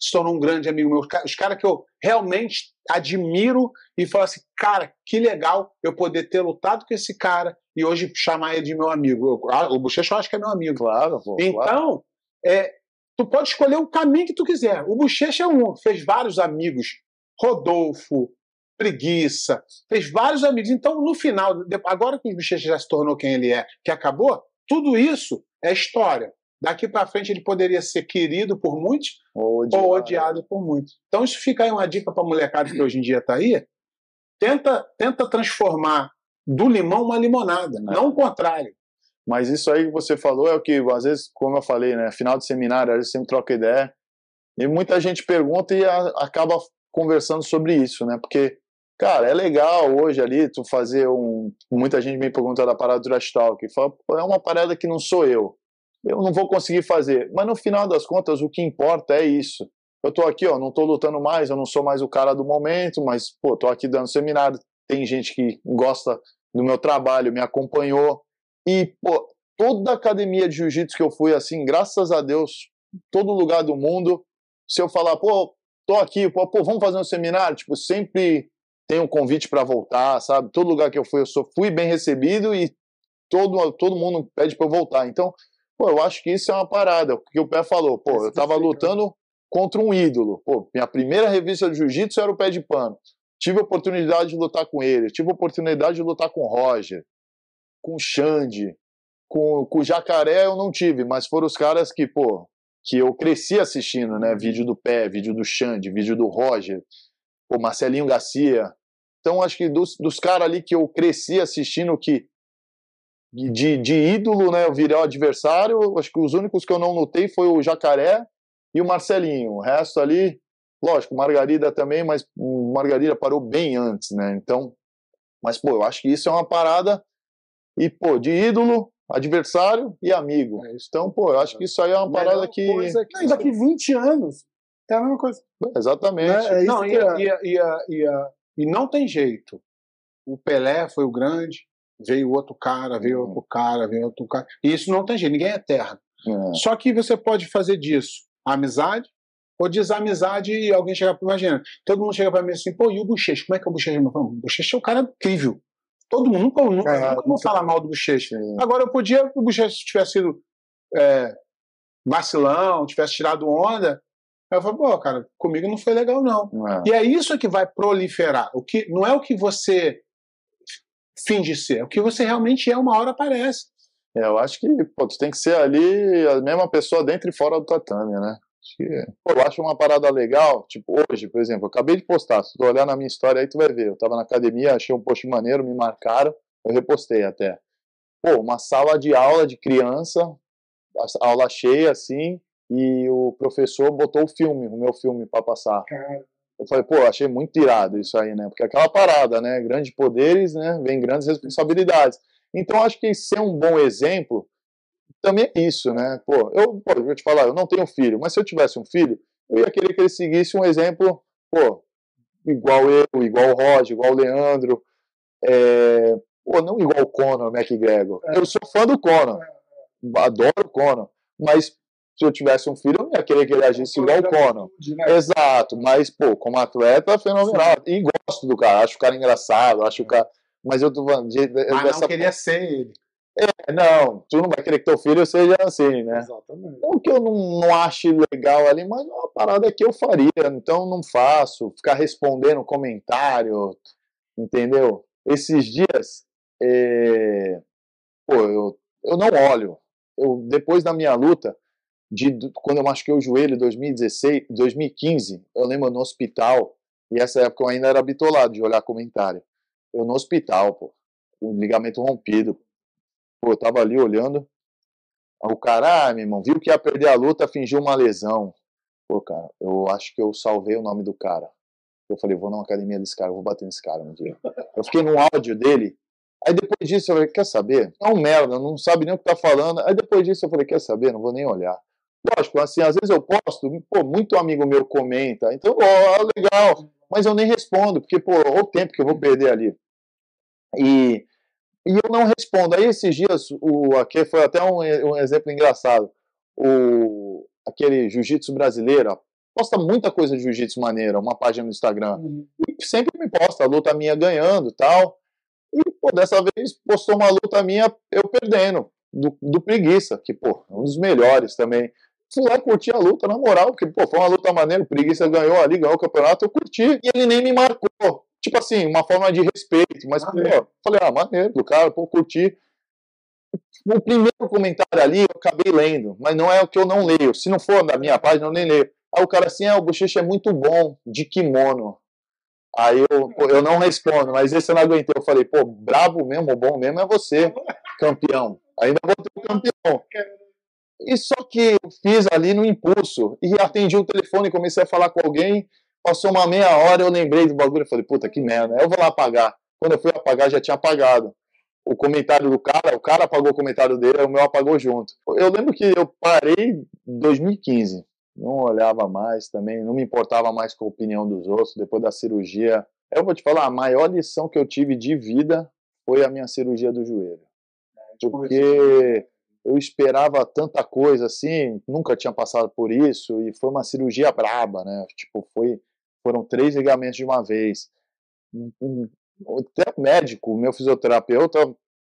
Speaker 2: se tornou um grande amigo meu. Os ca- Os caras que eu realmente admiro e falo assim, cara, que legal eu poder ter lutado com esse cara e hoje chamar ele de meu amigo. Eu- ah, o Bochecha eu acho que é meu amigo.
Speaker 3: Claro, pô. claro.
Speaker 2: Então, é, tu pode escolher o caminho que tu quiser. O Bochecha é um, fez vários amigos. Rodolfo, Preguiça, fez vários amigos. Então, no final, agora que o Bochecha já se tornou quem ele é, que acabou, tudo isso é história. Daqui para frente ele poderia ser querido por muitos
Speaker 3: Ou
Speaker 2: ou odiado por muitos. Então, isso fica aí uma dica para molecada que hoje em dia está aí. Tenta, tenta transformar do limão uma limonada, não o contrário.
Speaker 3: Mas isso aí que você falou é o que, às vezes, como eu falei, né? Final de seminário, a gente sempre troca ideia. E muita gente pergunta e a- acaba conversando sobre isso, né? Porque, cara, é legal hoje ali tu fazer um. Muita gente me pergunta da parada do trash talk. Fala, "Pô, é uma parada que não sou eu. Eu não vou conseguir fazer. Mas no final das contas, o que importa é isso. Eu tô aqui, ó, não tô lutando mais, eu não sou mais o cara do momento, mas, pô, tô aqui dando seminário. Tem gente que gosta do meu trabalho, me acompanhou. E, pô, toda academia de jiu-jitsu que eu fui, assim, graças a Deus, todo lugar do mundo, se eu falar, pô, tô aqui, pô, pô vamos fazer um seminário, tipo, sempre tem um convite para voltar, sabe? Todo lugar que eu fui, eu só fui bem recebido e todo, todo mundo pede para eu voltar. Então, pô, eu acho que isso é uma parada, porque o pé falou, pô, eu tava lutando contra um ídolo. Pô, minha primeira revista de jiu-jitsu era o pé de pano. Tive a oportunidade de lutar com ele, tive a oportunidade de lutar com o Roger, com o Xande, com, com o Jacaré eu não tive, mas foram os caras que, pô, que eu cresci assistindo, né? Vídeo do Pé, vídeo do Xande, vídeo do Roger, o Marcelinho Garcia. Então, acho que dos, dos caras ali que eu cresci assistindo, que de, de ídolo, né? Eu virei o adversário, acho que os únicos que eu não lutei foi o Jacaré e o Marcelinho. O resto ali, lógico, Margarida também, mas o Margarida parou bem antes, né? Então, Mas, pô, eu acho que isso é uma parada, e, pô, de ídolo, adversário e amigo. É então, pô, eu acho que isso aí é uma parada que...
Speaker 1: que... Não, daqui 20 anos é a mesma coisa.
Speaker 3: Exatamente.
Speaker 2: É, é não, e, é. e, e, e, não tem jeito. O Pelé foi o grande, veio outro cara, veio hum. outro cara, veio outro cara. E isso não tem jeito, ninguém é eterno. É. Só que você pode fazer disso amizade ou desamizade e alguém chegar para imagina, todo mundo chega para mim assim, pô, e o Bochecha, como é que é o Bochecha? O Bochecha é um cara incrível. Todo mundo, nunca, nunca, é, nunca vou falar mal do Bochecha. Agora, eu podia, se o Bochecha tivesse sido é, vacilão, tivesse tirado onda, eu falo, pô, cara, comigo não foi legal, não. É. E é isso que vai proliferar. O que, não é o que você finge ser, é o que você realmente é, uma hora aparece.
Speaker 3: É, eu acho que pô, tu tem que ser ali a mesma pessoa dentro e fora do tatame, né? Pô, eu acho uma parada legal, tipo, hoje, por exemplo, eu acabei de postar, se tu olhar na minha história aí, tu vai ver. Eu tava na academia, achei um post maneiro, me marcaram, eu repostei até. Pô, uma sala de aula de criança, aula cheia assim, e o professor botou o filme, o meu filme para passar. Eu falei, pô, achei muito irado isso aí, né? Porque aquela parada, né? Grandes poderes, né? Vem grandes responsabilidades. Então, acho que ser um bom exemplo também é isso, né? Pô, eu, pô, eu vou te falar, eu não tenho filho, mas se eu tivesse um filho, eu ia querer que ele seguisse um exemplo, pô, igual eu, igual o Roger, igual o Leandro, é, pô, não igual o Conor McGregor. É. Eu sou fã do Conor, adoro o Conor, mas se eu tivesse um filho, eu ia querer que ele agisse igual o Conor. Né? Exato, mas, pô, como atleta, fenomenal. Sim. E gosto do cara, acho o cara engraçado, acho o cara mas eu tô falando de,
Speaker 2: de, Mas dessa... não queria ser ele.
Speaker 3: É, não, tu não vai querer que teu filho seja assim, né? Exatamente. Não que eu não, não ache legal ali, mas é uma parada que eu faria, então não faço. Ficar respondendo comentário, entendeu? Esses dias, é... pô, eu, eu não olho. Eu, depois da minha luta, de, quando eu machuquei o joelho em 2016, 2015, eu lembro no hospital, e essa época eu ainda era bitolado de olhar comentário. Eu no hospital, pô, com ligamento rompido. Pô, eu tava ali olhando. O cara, ah, meu irmão, viu que ia perder a luta, fingiu uma lesão. Pô, cara, eu acho que eu salvei o nome do cara. Eu falei, vou na academia desse cara, vou bater nesse cara um dia. Eu fiquei no áudio dele. Aí depois disso eu falei, quer saber? É um merda, não sabe nem o que tá falando. Aí depois disso eu falei, quer saber? Não vou nem olhar. Lógico, assim, às vezes eu posto, pô, muito amigo meu comenta, então, ó, legal, mas eu nem respondo, porque, pô, o tempo que eu vou perder ali. E, e eu não respondo. Aí esses dias, o, aqui foi até um, um exemplo engraçado. O, aquele jiu-jitsu brasileiro, posta muita coisa de jiu-jitsu maneira, uma página no Instagram. Uhum. E sempre me posta a luta minha ganhando tal. E, pô, dessa vez postou uma luta minha eu perdendo, do, do Preguiça, que, pô, é um dos melhores também. Fui lá curtir a luta, na moral, porque, pô, foi uma luta maneira, o Preguiça ganhou ali, ganhou o campeonato, eu curti. E ele nem me marcou tipo assim, uma forma de respeito, mas, ah, pô, é. falei, ah, maneiro do cara, pô, curti. O primeiro comentário ali eu acabei lendo, mas não é o que eu não leio. Se não for da minha página, eu nem leio. Aí o cara assim, ah, o bochecha é muito bom, de kimono. Aí eu, pô, eu não respondo, mas esse eu não aguentei. Eu falei, pô, brabo mesmo, bom mesmo é você, campeão. Ainda vou ter um campeão. E só que eu fiz ali no impulso e atendi o telefone e comecei a falar com alguém Passou uma meia hora, eu lembrei do bagulho e falei, puta que merda, eu vou lá apagar. Quando eu fui apagar, já tinha apagado. O comentário do cara, o cara apagou o comentário dele, o meu apagou junto. Eu lembro que eu parei em 2015. Não olhava mais também, não me importava mais com a opinião dos outros. Depois da cirurgia, eu vou te falar, a maior lição que eu tive de vida foi a minha cirurgia do joelho. É, Porque eu esperava tanta coisa assim, nunca tinha passado por isso, e foi uma cirurgia braba, né? Tipo, foi foram três ligamentos de uma vez. Até médico, meu fisioterapeuta,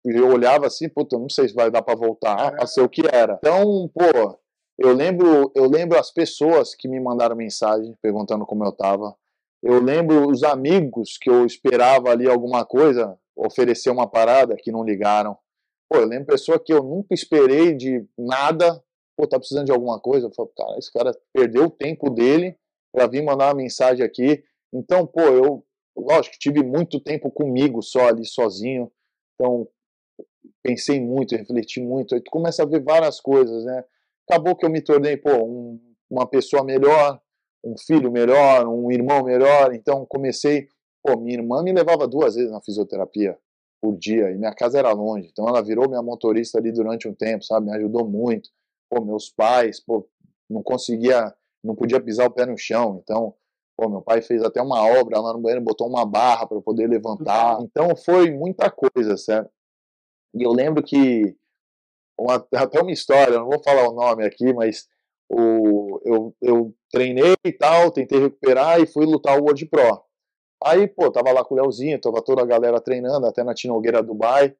Speaker 3: eu olhava assim, puta, não sei se vai dar para voltar a ser o que era. Então, pô, eu lembro, eu lembro as pessoas que me mandaram mensagem perguntando como eu tava. Eu lembro os amigos que eu esperava ali alguma coisa, oferecer uma parada, que não ligaram. Pô, eu lembro pessoa que eu nunca esperei de nada, pô, tá precisando de alguma coisa. Eu falo, cara, esse cara perdeu o tempo dele para vir mandar uma mensagem aqui. Então, pô, eu, lógico, tive muito tempo comigo só ali, sozinho. Então, pensei muito, refleti muito. Aí tu começa a ver várias coisas, né? Acabou que eu me tornei, pô, um, uma pessoa melhor, um filho melhor, um irmão melhor. Então, comecei Pô, minha irmã me levava duas vezes na fisioterapia por dia, e minha casa era longe, então ela virou minha motorista ali durante um tempo, sabe? Me ajudou muito. Pô, meus pais, pô, não conseguia, não podia pisar o pé no chão, então, pô, meu pai fez até uma obra lá no banheiro, botou uma barra para poder levantar. Então foi muita coisa, certo? E eu lembro que uma, até uma história, não vou falar o nome aqui, mas o, eu, eu treinei e tal, tentei recuperar e fui lutar o World Pro. Aí, pô, tava lá com o Leozinho, tava toda a galera treinando, até na Tinogueira Dubai.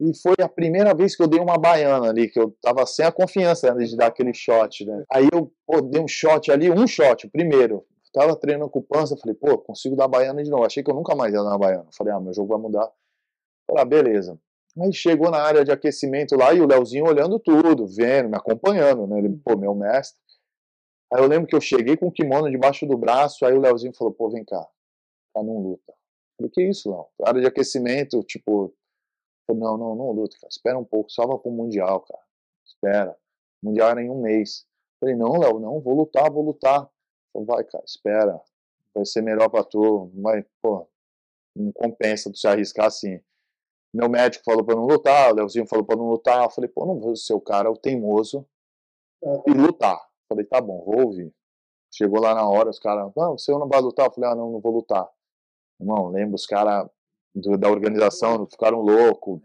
Speaker 3: E foi a primeira vez que eu dei uma baiana ali, que eu tava sem a confiança né, de dar aquele shot, né? Aí eu pô, dei um shot ali, um shot, o primeiro. Tava treinando com o Pança, falei, pô, consigo dar baiana de novo. Achei que eu nunca mais ia dar uma baiana. Falei, ah, meu jogo vai mudar. Falei, ah, beleza. Aí chegou na área de aquecimento lá e o Leozinho olhando tudo, vendo, me acompanhando, né? Ele, pô, meu mestre. Aí eu lembro que eu cheguei com o kimono debaixo do braço, aí o Leozinho falou, pô, vem cá, tá, não luta. Falei, que isso, Léo? Área de aquecimento, tipo, falei, não, não, não luta, cara, espera um pouco, vai pro Mundial, cara, espera. O mundial era em um mês. Falei, não, Léo, não, vou lutar, vou lutar. Falei, vai, cara, espera, vai ser melhor pra tu, vai, pô, não compensa tu se arriscar assim. Meu médico falou pra não lutar, o Leozinho falou pra não lutar. Eu falei, pô, não vou ser o cara, o teimoso, e lutar. Falei, tá bom, vou ouvir. Chegou lá na hora, os caras, não, você não vai lutar? Eu falei, ah, não, não vou lutar. Irmão, lembro os caras da organização ficaram loucos.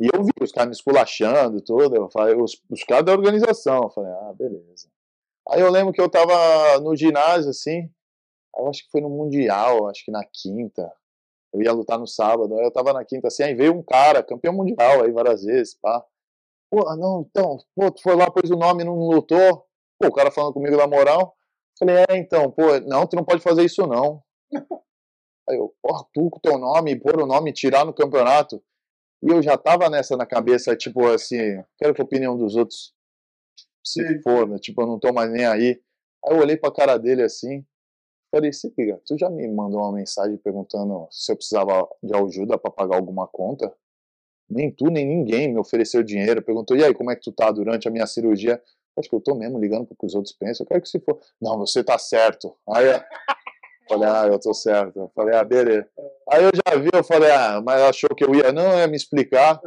Speaker 3: E eu vi os caras me esculachando tudo. Eu falei, os, os caras da organização. Eu falei, ah, beleza. Aí eu lembro que eu tava no ginásio, assim, eu acho que foi no Mundial, acho que na quinta. Eu ia lutar no sábado, aí eu tava na quinta, assim, aí veio um cara, campeão mundial aí várias vezes, pá. Pô, não, então, pô, tu foi lá, pôs o nome não lutou. Pô, o cara falando comigo da moral. Falei, é, então, pô, não, tu não pode fazer isso não. Aí eu, pô, tu com teu nome, pôr o nome, tirar no campeonato. E eu já tava nessa na cabeça, tipo assim, quero que a opinião dos outros se Sim. for, né? Tipo, eu não tô mais nem aí. Aí eu olhei pra cara dele assim, falei, se liga, tu já me mandou uma mensagem perguntando se eu precisava de ajuda para pagar alguma conta? Nem tu, nem ninguém me ofereceu dinheiro. Perguntou, e aí, como é que tu tá durante a minha cirurgia? Acho que eu tô mesmo ligando pro que os outros pensam. Eu quero que se for. Não, você tá certo. Aí falei, ah, eu tô certo. Eu falei, ah, beleza. Aí eu já vi, eu falei, ah, mas achou que eu ia, não, ia me explicar.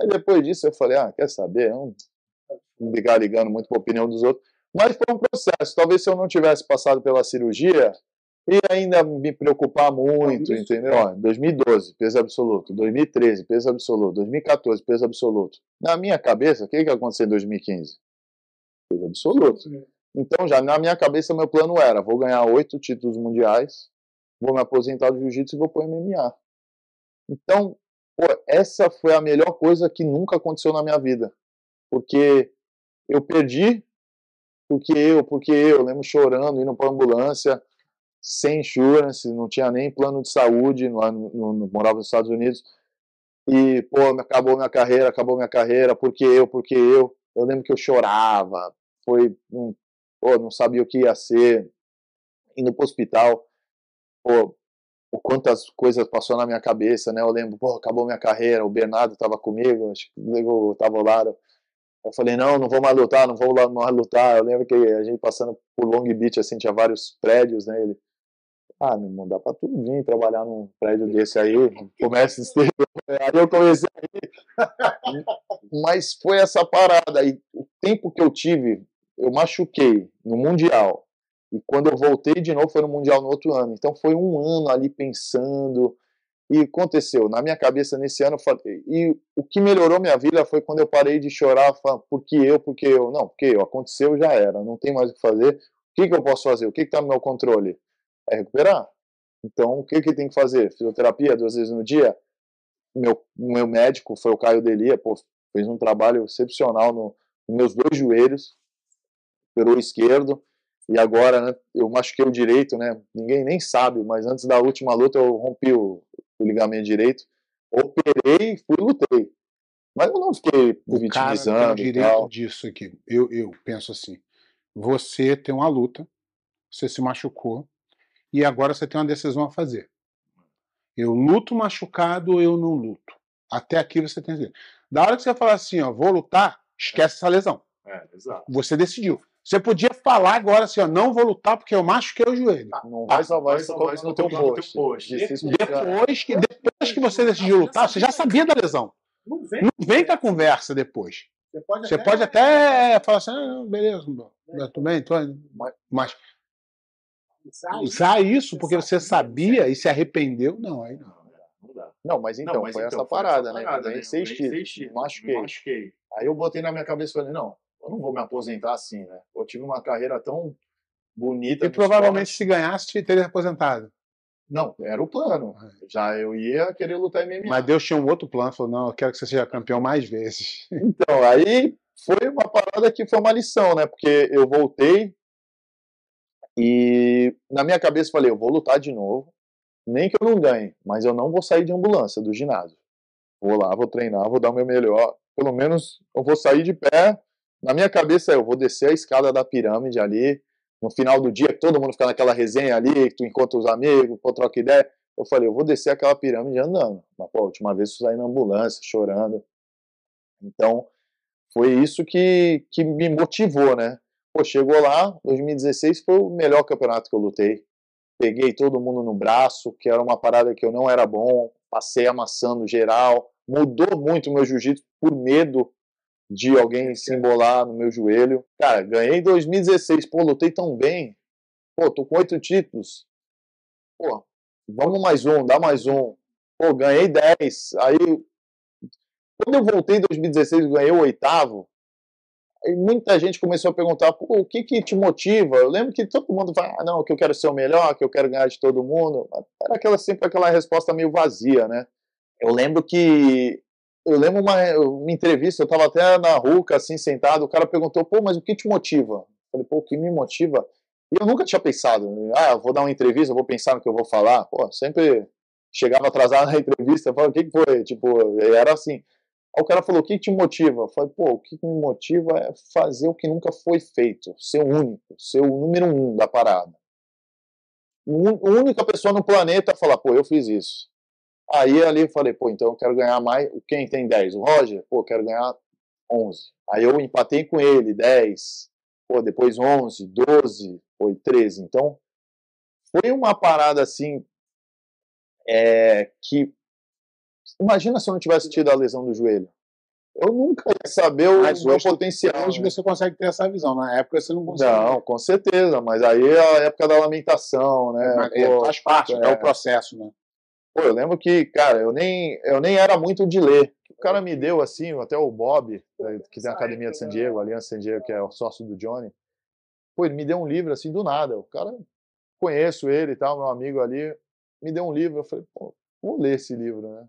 Speaker 3: Aí depois disso eu falei, ah, quer saber? Não, não ligar ligando muito pra opinião dos outros. Mas foi um processo. Talvez se eu não tivesse passado pela cirurgia, e ainda me preocupar muito, entendeu? Ó, 2012, peso absoluto. 2013, peso absoluto. 2014, peso absoluto. Na minha cabeça, o que, que aconteceu em 2015? Peso absoluto. Então, já na minha cabeça, meu plano era: vou ganhar oito títulos mundiais, vou me aposentar do jiu-jitsu e vou pro MMA. Então, pô, essa foi a melhor coisa que nunca aconteceu na minha vida. Porque eu perdi, porque eu, porque eu, lembro chorando, indo pra ambulância, sem insurance, não tinha nem plano de saúde, lá no, no, morava nos Estados Unidos. E, pô, acabou minha carreira, acabou minha carreira, porque eu, porque eu. Eu lembro que eu chorava, foi, um, pô, não sabia o que ia ser. Indo pro hospital, pô, o quantas coisas passou na minha cabeça, né? Eu lembro, pô, acabou minha carreira, o Bernardo estava comigo, acho que eu tava lá. Eu falei, não, não vou mais lutar, não vou mais lutar. Eu lembro que a gente passando por Long Beach, assim, tinha vários prédios, né? Ele, ah, meu irmão, dá pra tu vir trabalhar num prédio desse aí. Aí eu comecei aí. Mas foi essa parada. E o tempo que eu tive, eu machuquei no Mundial. E quando eu voltei de novo, foi no Mundial no outro ano. Então foi um ano ali pensando. E aconteceu, na minha cabeça nesse ano, e o que melhorou minha vida foi quando eu parei de chorar, falando, porque eu, porque eu. Não, porque eu, aconteceu, já era, não tem mais o que fazer. O que, que eu posso fazer? O que está no meu controle? é recuperar. Então, o que, que tem que fazer? Fisioterapia duas vezes no dia? Meu, meu médico foi o Caio Delia, pô, fez um trabalho excepcional no, nos meus dois joelhos, operou esquerdo, e agora né, eu machuquei o direito, né? Ninguém nem sabe, mas antes da última luta eu rompi o, o ligamento direito, operei e fui lutei. Mas eu não fiquei
Speaker 2: o vitimizando. Cara tem o direito disso aqui. Eu, eu penso assim: você tem uma luta, você se machucou, e agora você tem uma decisão a fazer. Eu luto machucado ou eu não luto? Até aqui você tem Da hora que você falar assim, ó, vou lutar, esquece essa lesão.
Speaker 3: É, exato.
Speaker 2: Você decidiu. Você podia falar agora assim, ó, não vou lutar porque eu machuquei o joelho.
Speaker 3: Ah, não vai salvar isso no teu post. post.
Speaker 2: Depois que, depois que você decidiu lutar, você já sabia da lesão. Não vem, não vem com a conversa depois. Você pode, você até... pode até falar assim, ah, beleza, tudo bem, tô... mas usar isso porque você sabia e se arrependeu, não, aí não.
Speaker 3: Não, mas então, não, mas foi, então essa foi parada, essa né? parada, né? Eu seis títulos, machuquei. machuquei. Aí eu botei na minha cabeça e falei, não, eu não vou me aposentar assim, né? Eu tive uma carreira tão bonita.
Speaker 2: E provavelmente esporte. se ganhasse, teria aposentado.
Speaker 3: Não, era o plano. É. Já eu ia querer lutar MMA.
Speaker 2: Mas Deus tinha um outro plano, falou, não, eu quero que você seja campeão mais vezes.
Speaker 3: Então, aí foi uma parada que foi uma lição, né? Porque eu voltei e na minha cabeça falei, eu vou lutar de novo, nem que eu não ganhe, mas eu não vou sair de ambulância do ginásio. Vou lá, vou treinar, vou dar o meu melhor. Pelo menos eu vou sair de pé. Na minha cabeça eu vou descer a escada da pirâmide ali, no final do dia, todo mundo fica naquela resenha ali, tu encontra os amigos, pô, troca ideia. Eu falei, eu vou descer aquela pirâmide andando. Mas, pô, a última vez eu saí na ambulância, chorando. Então, foi isso que, que me motivou, né? Pô, chegou lá, 2016 foi o melhor campeonato que eu lutei. Peguei todo mundo no braço, que era uma parada que eu não era bom, passei amassando geral. Mudou muito o meu jiu-jitsu por medo de alguém se embolar no meu joelho. Cara, ganhei em 2016, pô, lutei tão bem. Pô, tô com oito títulos. Pô, vamos mais um, dá mais um. Pô, ganhei 10. Aí, quando eu voltei em 2016 ganhei o oitavo, aí muita gente começou a perguntar, pô, o que que te motiva? Eu lembro que todo mundo fala, ah, não, que eu quero ser o melhor, que eu quero ganhar de todo mundo. Era aquela, sempre aquela resposta meio vazia, né? Eu lembro que eu lembro uma, uma entrevista, eu estava até na ruca, assim, sentado, o cara perguntou, pô, mas o que te motiva? Eu falei, pô, o que me motiva? E eu nunca tinha pensado, ah, vou dar uma entrevista, vou pensar no que eu vou falar. Pô, sempre chegava atrasado na entrevista, eu falava, o que, que foi? Tipo, era assim. Aí o cara falou, o que te motiva? Eu falei, pô, o que me motiva é fazer o que nunca foi feito, ser único, ser o número um da parada. A única pessoa no planeta falar, pô, eu fiz isso. Aí ali eu falei, pô, então eu quero ganhar mais. Quem tem 10? O Roger? Pô, eu quero ganhar 11. Aí eu empatei com ele, 10. Pô, depois 11, 12, foi 13. Então, foi uma parada assim é, que. Imagina se eu não tivesse tido a lesão do joelho. Eu nunca ia saber o mas meu potencial.
Speaker 2: Hoje né? você consegue ter essa visão. Na época você não conseguia.
Speaker 3: Não, com certeza. Mas aí é a época da lamentação, né?
Speaker 2: É, Pô, faz parte, é, é o processo, né?
Speaker 3: Pô, eu lembro que, cara, eu nem, eu nem era muito de ler. O cara me deu assim, até o Bob, eh, que tem a academia de San Diego, a Aliança San Diego, que é o sócio do Johnny. Pô, ele me deu um livro assim do nada. O cara, conheço ele e tal, meu amigo ali, me deu um livro. Eu falei, pô, vou ler esse livro, né?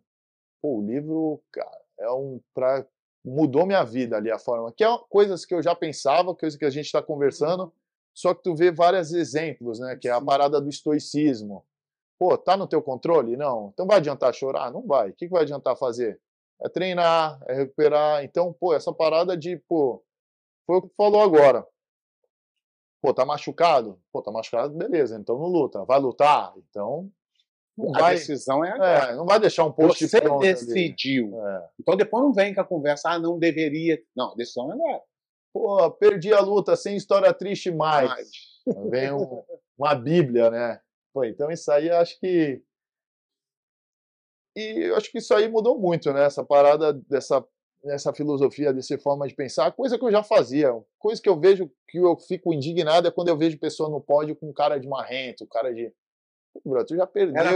Speaker 3: Pô, o livro, cara, é um. Pra, mudou minha vida ali a forma. Que é coisas que eu já pensava, coisas que a gente está conversando, só que tu vê vários exemplos, né? Que é a parada do estoicismo Pô, tá no teu controle? Não. Então vai adiantar chorar? Não vai. O que, que vai adiantar fazer? É treinar, é recuperar. Então, pô, essa parada de, pô, foi o que falou agora. Pô, tá machucado? Pô, tá machucado, beleza, então não luta. Vai lutar? Então.
Speaker 2: Não a vai, decisão é agora.
Speaker 3: É, não vai deixar um post
Speaker 2: Você decidiu. É. Então depois não vem com a conversa, ah, não deveria. Não, a decisão é agora.
Speaker 3: Pô, perdi a luta sem história triste mais. mais. Vem um, uma bíblia, né? Pô, então isso aí acho que. E eu acho que isso aí mudou muito, né? Essa parada dessa, dessa filosofia, dessa forma de pensar, coisa que eu já fazia. Coisa que eu vejo que eu fico indignado é quando eu vejo pessoa no pódio com cara de marrento, cara de. Pô, tu já perdeu. Era...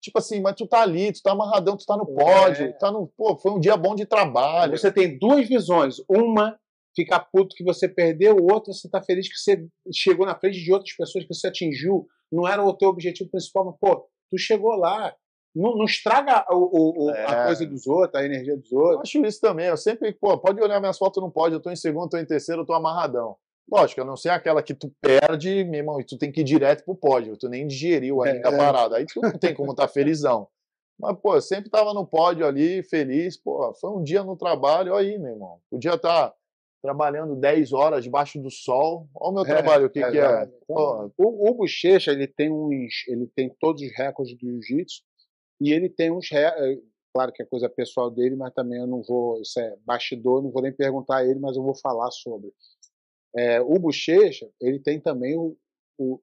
Speaker 3: Tipo assim, mas tu tá ali, tu tá amarradão, tu tá no pódio, é. tá no. Pô, foi um dia bom de trabalho.
Speaker 2: Você tem duas visões. Uma ficar puto que você perdeu, o outro você tá feliz que você chegou na frente de outras pessoas que você atingiu não era o teu objetivo principal, mas, pô, tu chegou lá. Não, não estraga o, o, é. a coisa dos outros, a energia dos outros. Eu
Speaker 3: acho isso também. Eu sempre, pô, pode olhar minhas fotos, não pode. Eu tô em segundo, tô em terceiro, eu tô amarradão. Lógico, eu não sei aquela que tu perde, meu irmão, e tu tem que ir direto pro pódio. Tu nem digeriu ainda é. a parada. Aí tu não tem como tá felizão. Mas, pô, eu sempre tava no pódio ali, feliz. Pô, foi um dia no trabalho, aí, meu irmão. Podia estar tá trabalhando 10 horas debaixo do sol. Olha o meu é, trabalho, o que é. Que é.
Speaker 2: Então, o, o Bochecha, ele tem uns, ele tem todos os recordes do jiu-jitsu e ele tem uns, eh, claro que é coisa pessoal dele, mas também eu não vou, isso é bastidor, não vou nem perguntar a ele, mas eu vou falar sobre. É, o Bochecha, ele tem também o, o,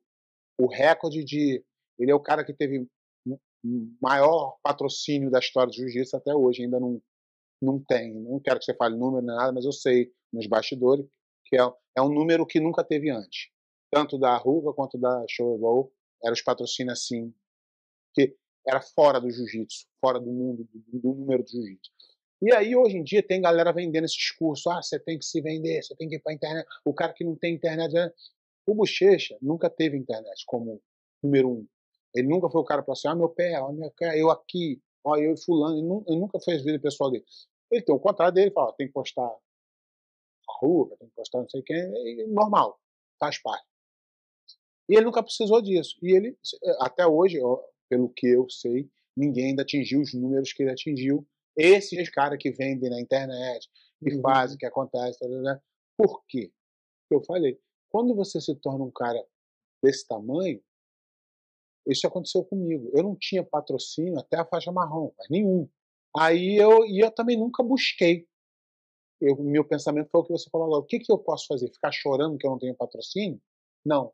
Speaker 2: o recorde de. Ele é o cara que teve maior patrocínio da história do jiu-jitsu até hoje, ainda não, não tem. Não quero que você fale número nem nada, mas eu sei nos bastidores que é, é um número que nunca teve antes. Tanto da Ruga quanto da Showball eram os patrocínios assim, que era fora do jiu-jitsu, fora do mundo, do, do número do jiu-jitsu. E aí, hoje em dia, tem galera vendendo esse discurso: ah, você tem que se vender, você tem que ir para internet. O cara que não tem internet. Né? O Bochecha nunca teve internet como número um. Ele nunca foi o cara para assim: ah, meu pé, ó, meu pé, eu aqui, ó, eu e Fulano. Ele nunca fez vida pessoal dele. Ele tem o contrário dele, fala: tem que postar a rua, tem que postar não sei quem, é normal, faz parte. E ele nunca precisou disso. E ele, até hoje, pelo que eu sei, ninguém ainda atingiu os números que ele atingiu esses caras que vendem na internet, que uhum. fazem, que acontece, né? por quê? Eu falei, quando você se torna um cara desse tamanho, isso aconteceu comigo. Eu não tinha patrocínio até a faixa marrom, mas nenhum. Aí eu, e eu também nunca busquei. Eu, meu pensamento foi o que você falou agora. O que, que eu posso fazer? Ficar chorando que eu não tenho patrocínio? Não.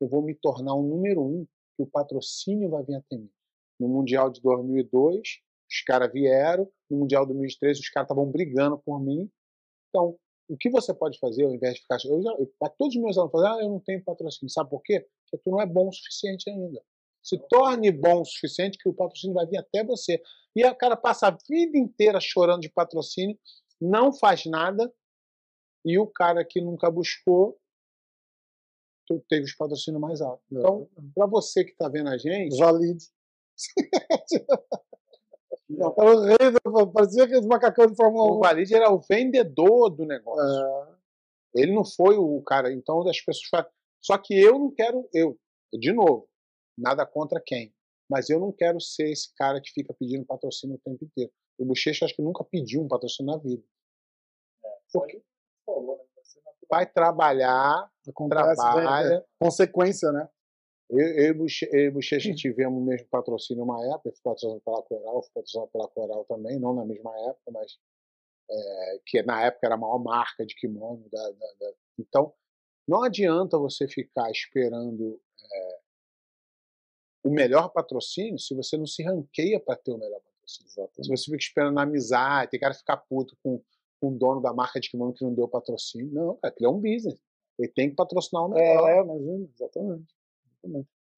Speaker 2: Eu vou me tornar um número um, que o patrocínio vai vir até mim. No Mundial de 2002, os caras vieram, no Mundial 2013 os caras estavam brigando por mim. Então, o que você pode fazer ao invés de ficar. Eu já, para todos os meus alunos, falar, ah, eu não tenho patrocínio. Sabe por quê? Porque tu não é bom o suficiente ainda. Se torne bom o suficiente que o patrocínio vai vir até você. E o cara passa a vida inteira chorando de patrocínio, não faz nada, e o cara que nunca buscou teve os patrocínios mais altos. Então, para você que está vendo a gente.
Speaker 1: Valide. Não, era o rei, do, parecia aqueles macacão de Fórmula 1.
Speaker 2: O Valide era o vendedor do negócio. É. Ele não foi o cara. Então as pessoas falam. Só que eu não quero, eu, de novo, nada contra quem. Mas eu não quero ser esse cara que fica pedindo patrocínio o tempo inteiro. O Bochecha acho que nunca pediu um patrocínio na vida. É, Porque né? vai trabalhar, Acontece, trabalha.
Speaker 1: Consequência, né?
Speaker 2: Eu, eu, e Bochecha tivemos o mesmo patrocínio uma época, fui patrocinado pela Coral, fui patrocinado pela Coral também, não na mesma época, mas é, que na época era a maior marca de kimono. Da, da, da... Então, não adianta você ficar esperando é, o melhor patrocínio se você não se ranqueia para ter o melhor patrocínio. Exatamente. Se você fica esperando amizade, tem cara ficar puto com, com o dono da marca de kimono que não deu patrocínio. Não, cara, ele é um business. Ele tem que patrocinar o melhor.
Speaker 1: É, imagina, exatamente.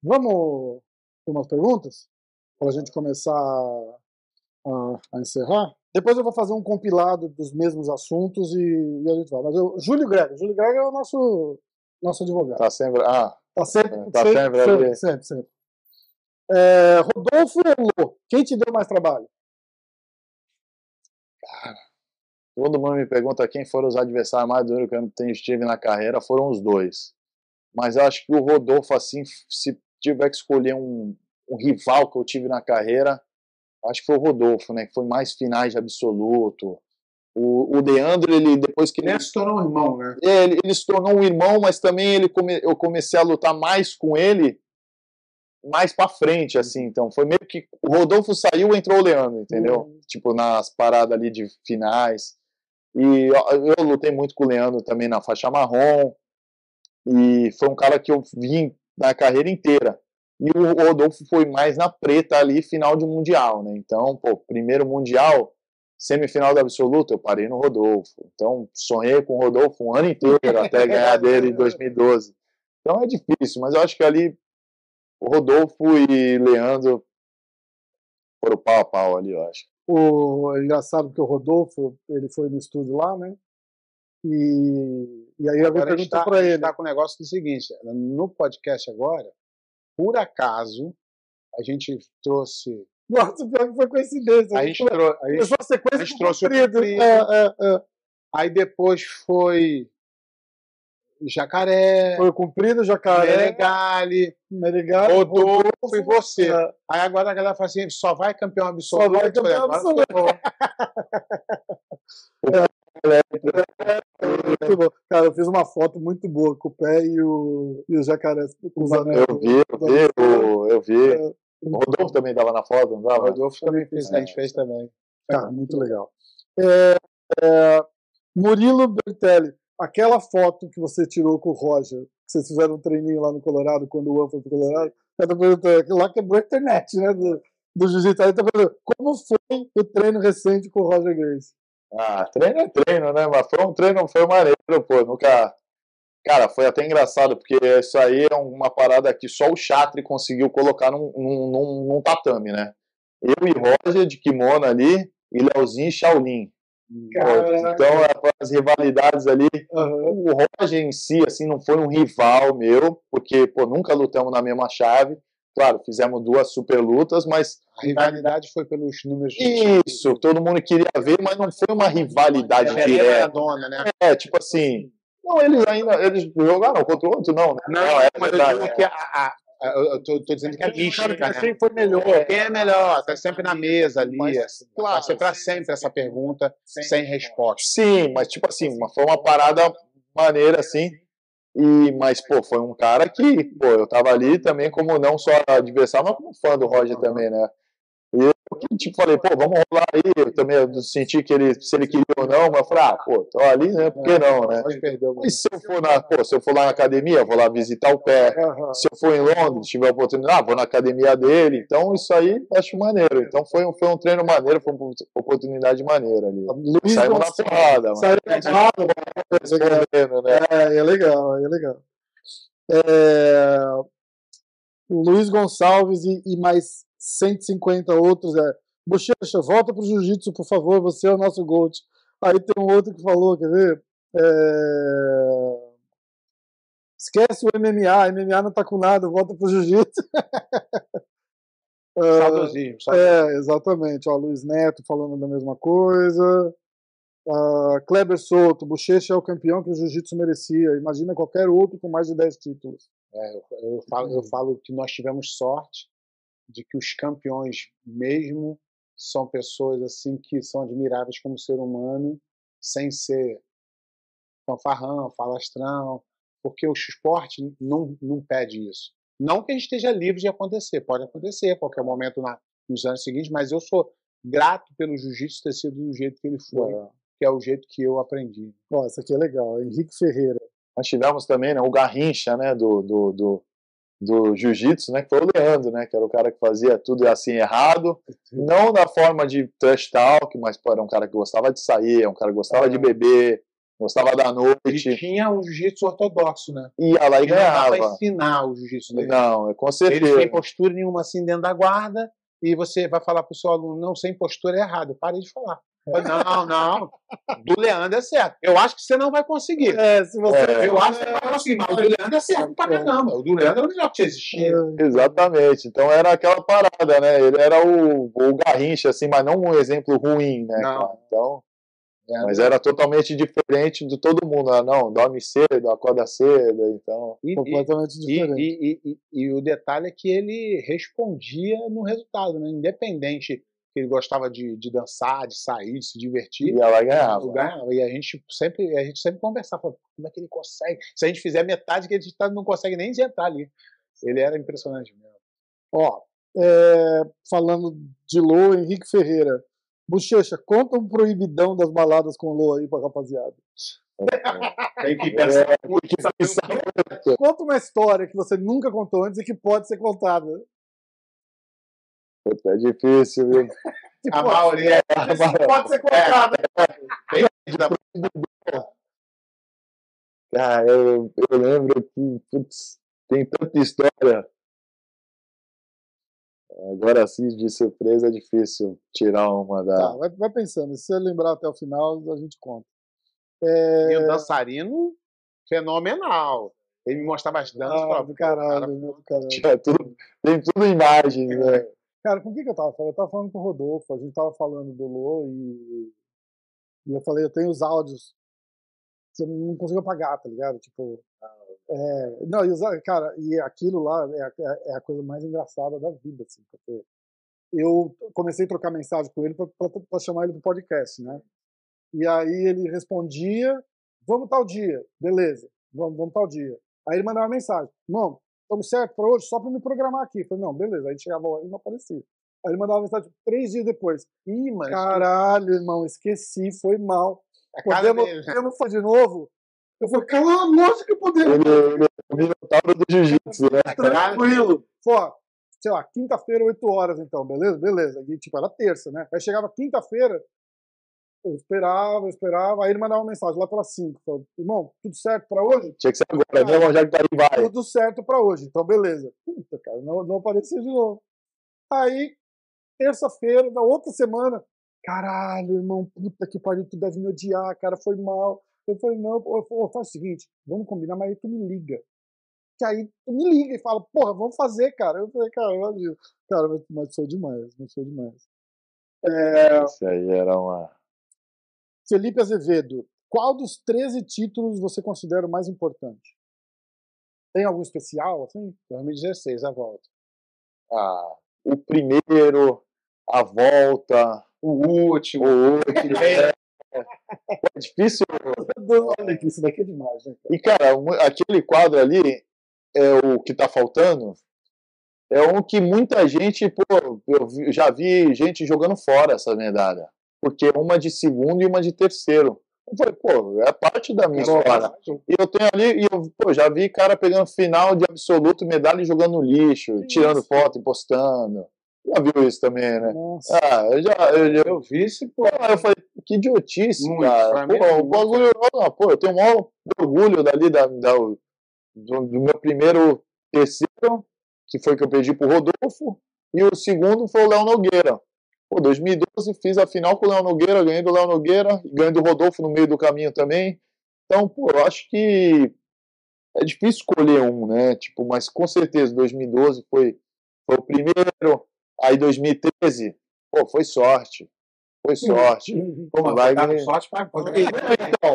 Speaker 1: Vamos para umas perguntas? Para a gente começar a, a, encerrar. Depois eu vou fazer um compilado dos mesmos assuntos e, e a gente vai. Mas eu, Júlio Greg, Júlio Greg é o nosso, nosso advogado.
Speaker 3: Tá sempre. Ah,
Speaker 1: tá sempre. Tá sempre, sempre, sempre, sempre, sempre. É, Rodolfo Elô, quem te deu mais trabalho?
Speaker 3: Cara, todo mundo me pergunta quem foram os adversários mais duros que eu tive na carreira, foram os dois. Mas eu acho que o Rodolfo, assim, se tiver que escolher um, um rival que eu tive na carreira, acho que foi o Rodolfo, né? Que foi mais finais de absoluto. O, o Leandro, ele depois que
Speaker 2: ele, ele se tornou um irmão, né?
Speaker 3: É, ele, ele se tornou um irmão, mas também ele come, eu comecei a lutar mais com ele mais para frente, assim. Então foi meio que o Rodolfo saiu, entrou o Leandro, entendeu? Uhum. Tipo nas paradas ali de finais. E eu, eu lutei muito com o Leandro também na faixa marrom. E foi um cara que eu vim na carreira inteira. E o Rodolfo foi mais na preta ali, final de Mundial, né? Então, pô, primeiro Mundial, semifinal do Absoluto, eu parei no Rodolfo. Então, sonhei com o Rodolfo um ano inteiro até ganhar dele em 2012. Então é difícil, mas eu acho que ali o Rodolfo e Leandro foram pau a pau ali, eu acho.
Speaker 1: O, é engraçado que o Rodolfo, ele foi no estúdio lá, né? E, e aí alguém perguntou para ele.
Speaker 2: está com o negócio do seguinte: no podcast agora, por acaso, a gente trouxe.
Speaker 1: Nossa, pior que foi coincidência.
Speaker 2: A gente, a gente,
Speaker 1: a
Speaker 2: gente trouxe o comprido. É, é, é. Aí depois foi Jacaré.
Speaker 1: Foi cumprido, Jacaré.
Speaker 2: Meregali.
Speaker 1: Meregali.
Speaker 2: Rodolfo e você. É. Aí agora a galera fala assim: só vai campeão absoluto.
Speaker 1: Só vai campeão absoluto. é. Muito bom. Cara, eu fiz uma foto muito boa com o pé e o, e o jacaré
Speaker 3: cruzando. Eu vi, eu vi, eu, eu vi. É, o Rodolfo também estava na foto, não estava?
Speaker 2: O Rodolfo também fez, é. a gente fez também.
Speaker 1: Cara, muito legal. É, é, Murilo Bertelli, aquela foto que você tirou com o Roger, que vocês fizeram um treininho lá no Colorado, quando o Juan foi pro Colorado, tô perguntando, aquilo lá quebrou a internet, né? Do, do jiu-jitsu. Aí tá perguntando, como foi o treino recente com o Roger Grace?
Speaker 3: Ah, treino é treino, né? Mas foi um treino, foi maneiro, pô. Nunca. Cara, foi até engraçado, porque isso aí é uma parada que só o Chatri conseguiu colocar num, num, num, num tatame, né? Eu e Roger de kimono ali, e Leozinho e Shaolin. Então, é, as rivalidades ali. Uhum. O Roger em si, assim, não foi um rival meu, porque, pô, nunca lutamos na mesma chave. Claro, fizemos duas super lutas, mas.
Speaker 2: A rivalidade foi pelos números
Speaker 3: de Isso, todo mundo queria ver, mas não foi uma rivalidade é, direta. Dona, né? É, tipo assim. Não, eles ainda. Eles jogaram contra o outro, não, né?
Speaker 2: Não, não é mas verdade, eu digo que a, a, eu tô, tô, dizendo que é mística, né?
Speaker 1: Quem foi melhor?
Speaker 2: Quem é melhor? Tá sempre na mesa ali. Mas, assim, claro, vai ser pra sempre essa pergunta sem, sem resposta.
Speaker 3: Sim, mas tipo assim, foi uma parada maneira assim. E, mas, pô, foi um cara que, pô, eu tava ali também como não só adversário, mas como fã do Roger também, né? E tipo, falei, pô, vamos rolar aí. Eu também senti que ele, se ele queria ou não, mas eu falei, ah, pô, tô ali, né? Por que não, né? E se eu for na, pô, se eu for lá na academia, vou lá visitar o pé. Se eu for em Londres, tiver a oportunidade, ah, vou na academia dele. Então, isso aí acho maneiro. Então, foi um, foi um treino maneiro, foi uma oportunidade maneira ali. Luiz Saímos na porrada,
Speaker 1: mano. Saímos na porrada, né? É, é legal, é legal. É... Luiz Gonçalves e, e mais 150 outros. É, Bochecha, volta pro jiu-jitsu, por favor, você é o nosso GOAT. Aí tem um outro que falou, quer ver? É... Esquece o MMA, MMA não tá com nada, volta pro jiu-jitsu.
Speaker 2: Saudosismo,
Speaker 1: É, exatamente. Ó, Luiz Neto falando da mesma coisa. Uh, Kleber Souto, Bochecha é o campeão que o jiu-jitsu merecia. Imagina qualquer outro com mais de 10 títulos.
Speaker 2: É, eu, eu, falo, eu falo que nós tivemos sorte de que os campeões mesmo são pessoas assim que são admiráveis como ser humano, sem ser fanfarrão, falastrão, porque o esporte não, não pede isso. Não que a gente esteja livre de acontecer, pode acontecer a qualquer momento na, nos anos seguintes, mas eu sou grato pelo jiu-jitsu ter sido do jeito que ele foi, é. que é o jeito que eu aprendi.
Speaker 1: Ó, isso aqui é legal, Henrique Ferreira.
Speaker 3: Nós tivemos também né, o Garrincha, né, do, do, do do jiu-jitsu, né, que foi o Leandro, né, que era o cara que fazia tudo assim errado, não da forma de trash talk, mas era um cara que gostava de sair, um cara que gostava é. de beber, gostava da noite.
Speaker 2: Ele tinha um jiu-jitsu ortodoxo, né?
Speaker 3: Ia lá e ganhava.
Speaker 2: Não ensinar o jiu-jitsu dele.
Speaker 3: Não, é com certeza.
Speaker 2: Ele sem postura nenhuma assim dentro da guarda, e você vai falar pro seu aluno, não, sem postura é errado. Pare de falar. Não, não. Do Leandro é certo. Eu acho que você não vai conseguir.
Speaker 1: É, se você...
Speaker 2: É. Eu acho que você vai conseguir, mas o do Leandro é certo pra caramba. O do Leandro era o melhor que existia.
Speaker 3: É. Exatamente. Então era aquela parada, né? Ele era o, o Garrincha, assim, mas não um exemplo ruim, né? Não. Então. É, mas era totalmente diferente de todo mundo. Ah, não, dorme cedo, acorda cedo, então.
Speaker 1: E, completamente
Speaker 2: e,
Speaker 1: diferente.
Speaker 2: E, e, e, o detalhe é que ele respondia no resultado, né? Independente que ele gostava de, de dançar, de sair, de se divertir.
Speaker 3: E ela ganhava.
Speaker 2: ganhava. E a gente sempre, a gente sempre conversava, como é que ele consegue? Se a gente fizer metade que a gente tá, não consegue nem entrar ali. Ele era impressionante mesmo.
Speaker 1: Ó, é, falando de Lô, Henrique Ferreira. Bochecha, conta um proibidão das baladas com Lô aí pra rapaziada.
Speaker 2: Tem que pensar é, muito.
Speaker 1: Conta uma história que você nunca contou antes e que pode ser contada.
Speaker 3: Puta, é difícil, viu?
Speaker 2: a maioria é, pode ser contada.
Speaker 3: É. Cara, eu, eu lembro que putz, tem tanta história. Agora sim, de surpresa é difícil tirar uma da.
Speaker 1: Tá, vai, vai, pensando, se você lembrar até o final, a gente conta.
Speaker 2: É... E o dançarino, fenomenal. Ele me mostrava as danças.
Speaker 1: Ah, do caralho, cara, do caralho.
Speaker 3: Tudo, tem tudo imagens, né?
Speaker 1: Cara, com o que, que eu tava falando? Eu tava falando com o Rodolfo, a gente tava falando do Lô e, e eu falei, eu tenho os áudios. Você não conseguiu apagar, tá ligado? Tipo. É, não, e, cara, e aquilo lá é, é, é, a coisa mais engraçada da vida, assim, porque eu comecei a trocar mensagem com ele para chamar ele pro podcast, né? E aí ele respondia, vamos tal dia, beleza, vamos, vamos tal dia. Aí ele mandava uma mensagem, não, estamos certo para hoje, só para me programar aqui. Eu falei, não, beleza. Aí chegava e não aparecia. Aí ele mandava mensagem três dias depois. Ih, mas. Caralho, irmão, esqueci, foi mal. É podemos, podemos fazer de novo? Eu falei, cara, lógico que podemos.
Speaker 3: É o minotauro do jiu-jitsu, né?
Speaker 1: Tranquilo. Pô, sei lá, quinta-feira, 8 horas, então, beleza? Beleza. E, tipo, era terça, né? Aí chegava quinta-feira, eu esperava, eu esperava, aí ele mandava uma mensagem lá pelas 5. Falou, irmão, tudo certo pra hoje?
Speaker 3: Tinha que ser agora, mesmo, já que tá aí, vai.
Speaker 1: Tudo certo pra hoje, então beleza. Puta, cara, não, não apareceu de novo. Aí, terça-feira, da outra semana, caralho, irmão, puta que pariu, tu deve me odiar, cara, foi mal. Eu falei, não, pô, eu faz o seguinte, vamos combinar, mas aí tu me liga. Que aí tu me liga e fala, porra, vamos fazer, cara. Eu falei, cara, imagina. Cara, mas, foi demais, mas foi demais. É...
Speaker 3: Isso aí era uma.
Speaker 1: Felipe Azevedo, qual dos 13 títulos você considera o mais importante? Tem algum especial, assim?
Speaker 2: 2016, a volta.
Speaker 3: Ah, o primeiro, a volta,
Speaker 2: o último.
Speaker 3: O último. é. É difícil.
Speaker 1: Olha que isso daqui é demais, né?
Speaker 3: E, cara, aquele quadro ali é o que tá faltando. É um que muita gente, pô, eu já vi gente jogando fora essa medalha. Porque uma de segundo e uma de terceiro. Eu falei, pô, é parte da minha história. E eu tenho ali, e eu pô, já vi cara pegando final de absoluto medalha e jogando no lixo, tirando foto e postando. Já viu isso também, né?
Speaker 1: Nossa.
Speaker 3: Ah, eu já. Eu, já,
Speaker 2: Eu vi esse, pô.
Speaker 3: pô, eu falei, que idiotice,
Speaker 2: Muito,
Speaker 3: cara.
Speaker 2: mim
Speaker 3: Pô,
Speaker 2: é
Speaker 3: o bagulho. não, pô, eu tenho o maior orgulho dali da, da- do, do meu primeiro terceiro, que foi que eu perdi pro Rodolfo, e o segundo foi o Léo Nogueira. Pô, 2012 fiz a final com o Léo Nogueira, ganhei do Léo Nogueira, ganhei do Rodolfo no meio do caminho também. Então, pô, eu acho que é difícil escolher um, né? Tipo, mas com certeza 2012 foi, foi o primeiro, aí 2013, pô, foi sorte. Foi sorte.
Speaker 2: Pô,
Speaker 3: Vai
Speaker 2: vai sorte pra.
Speaker 3: Então,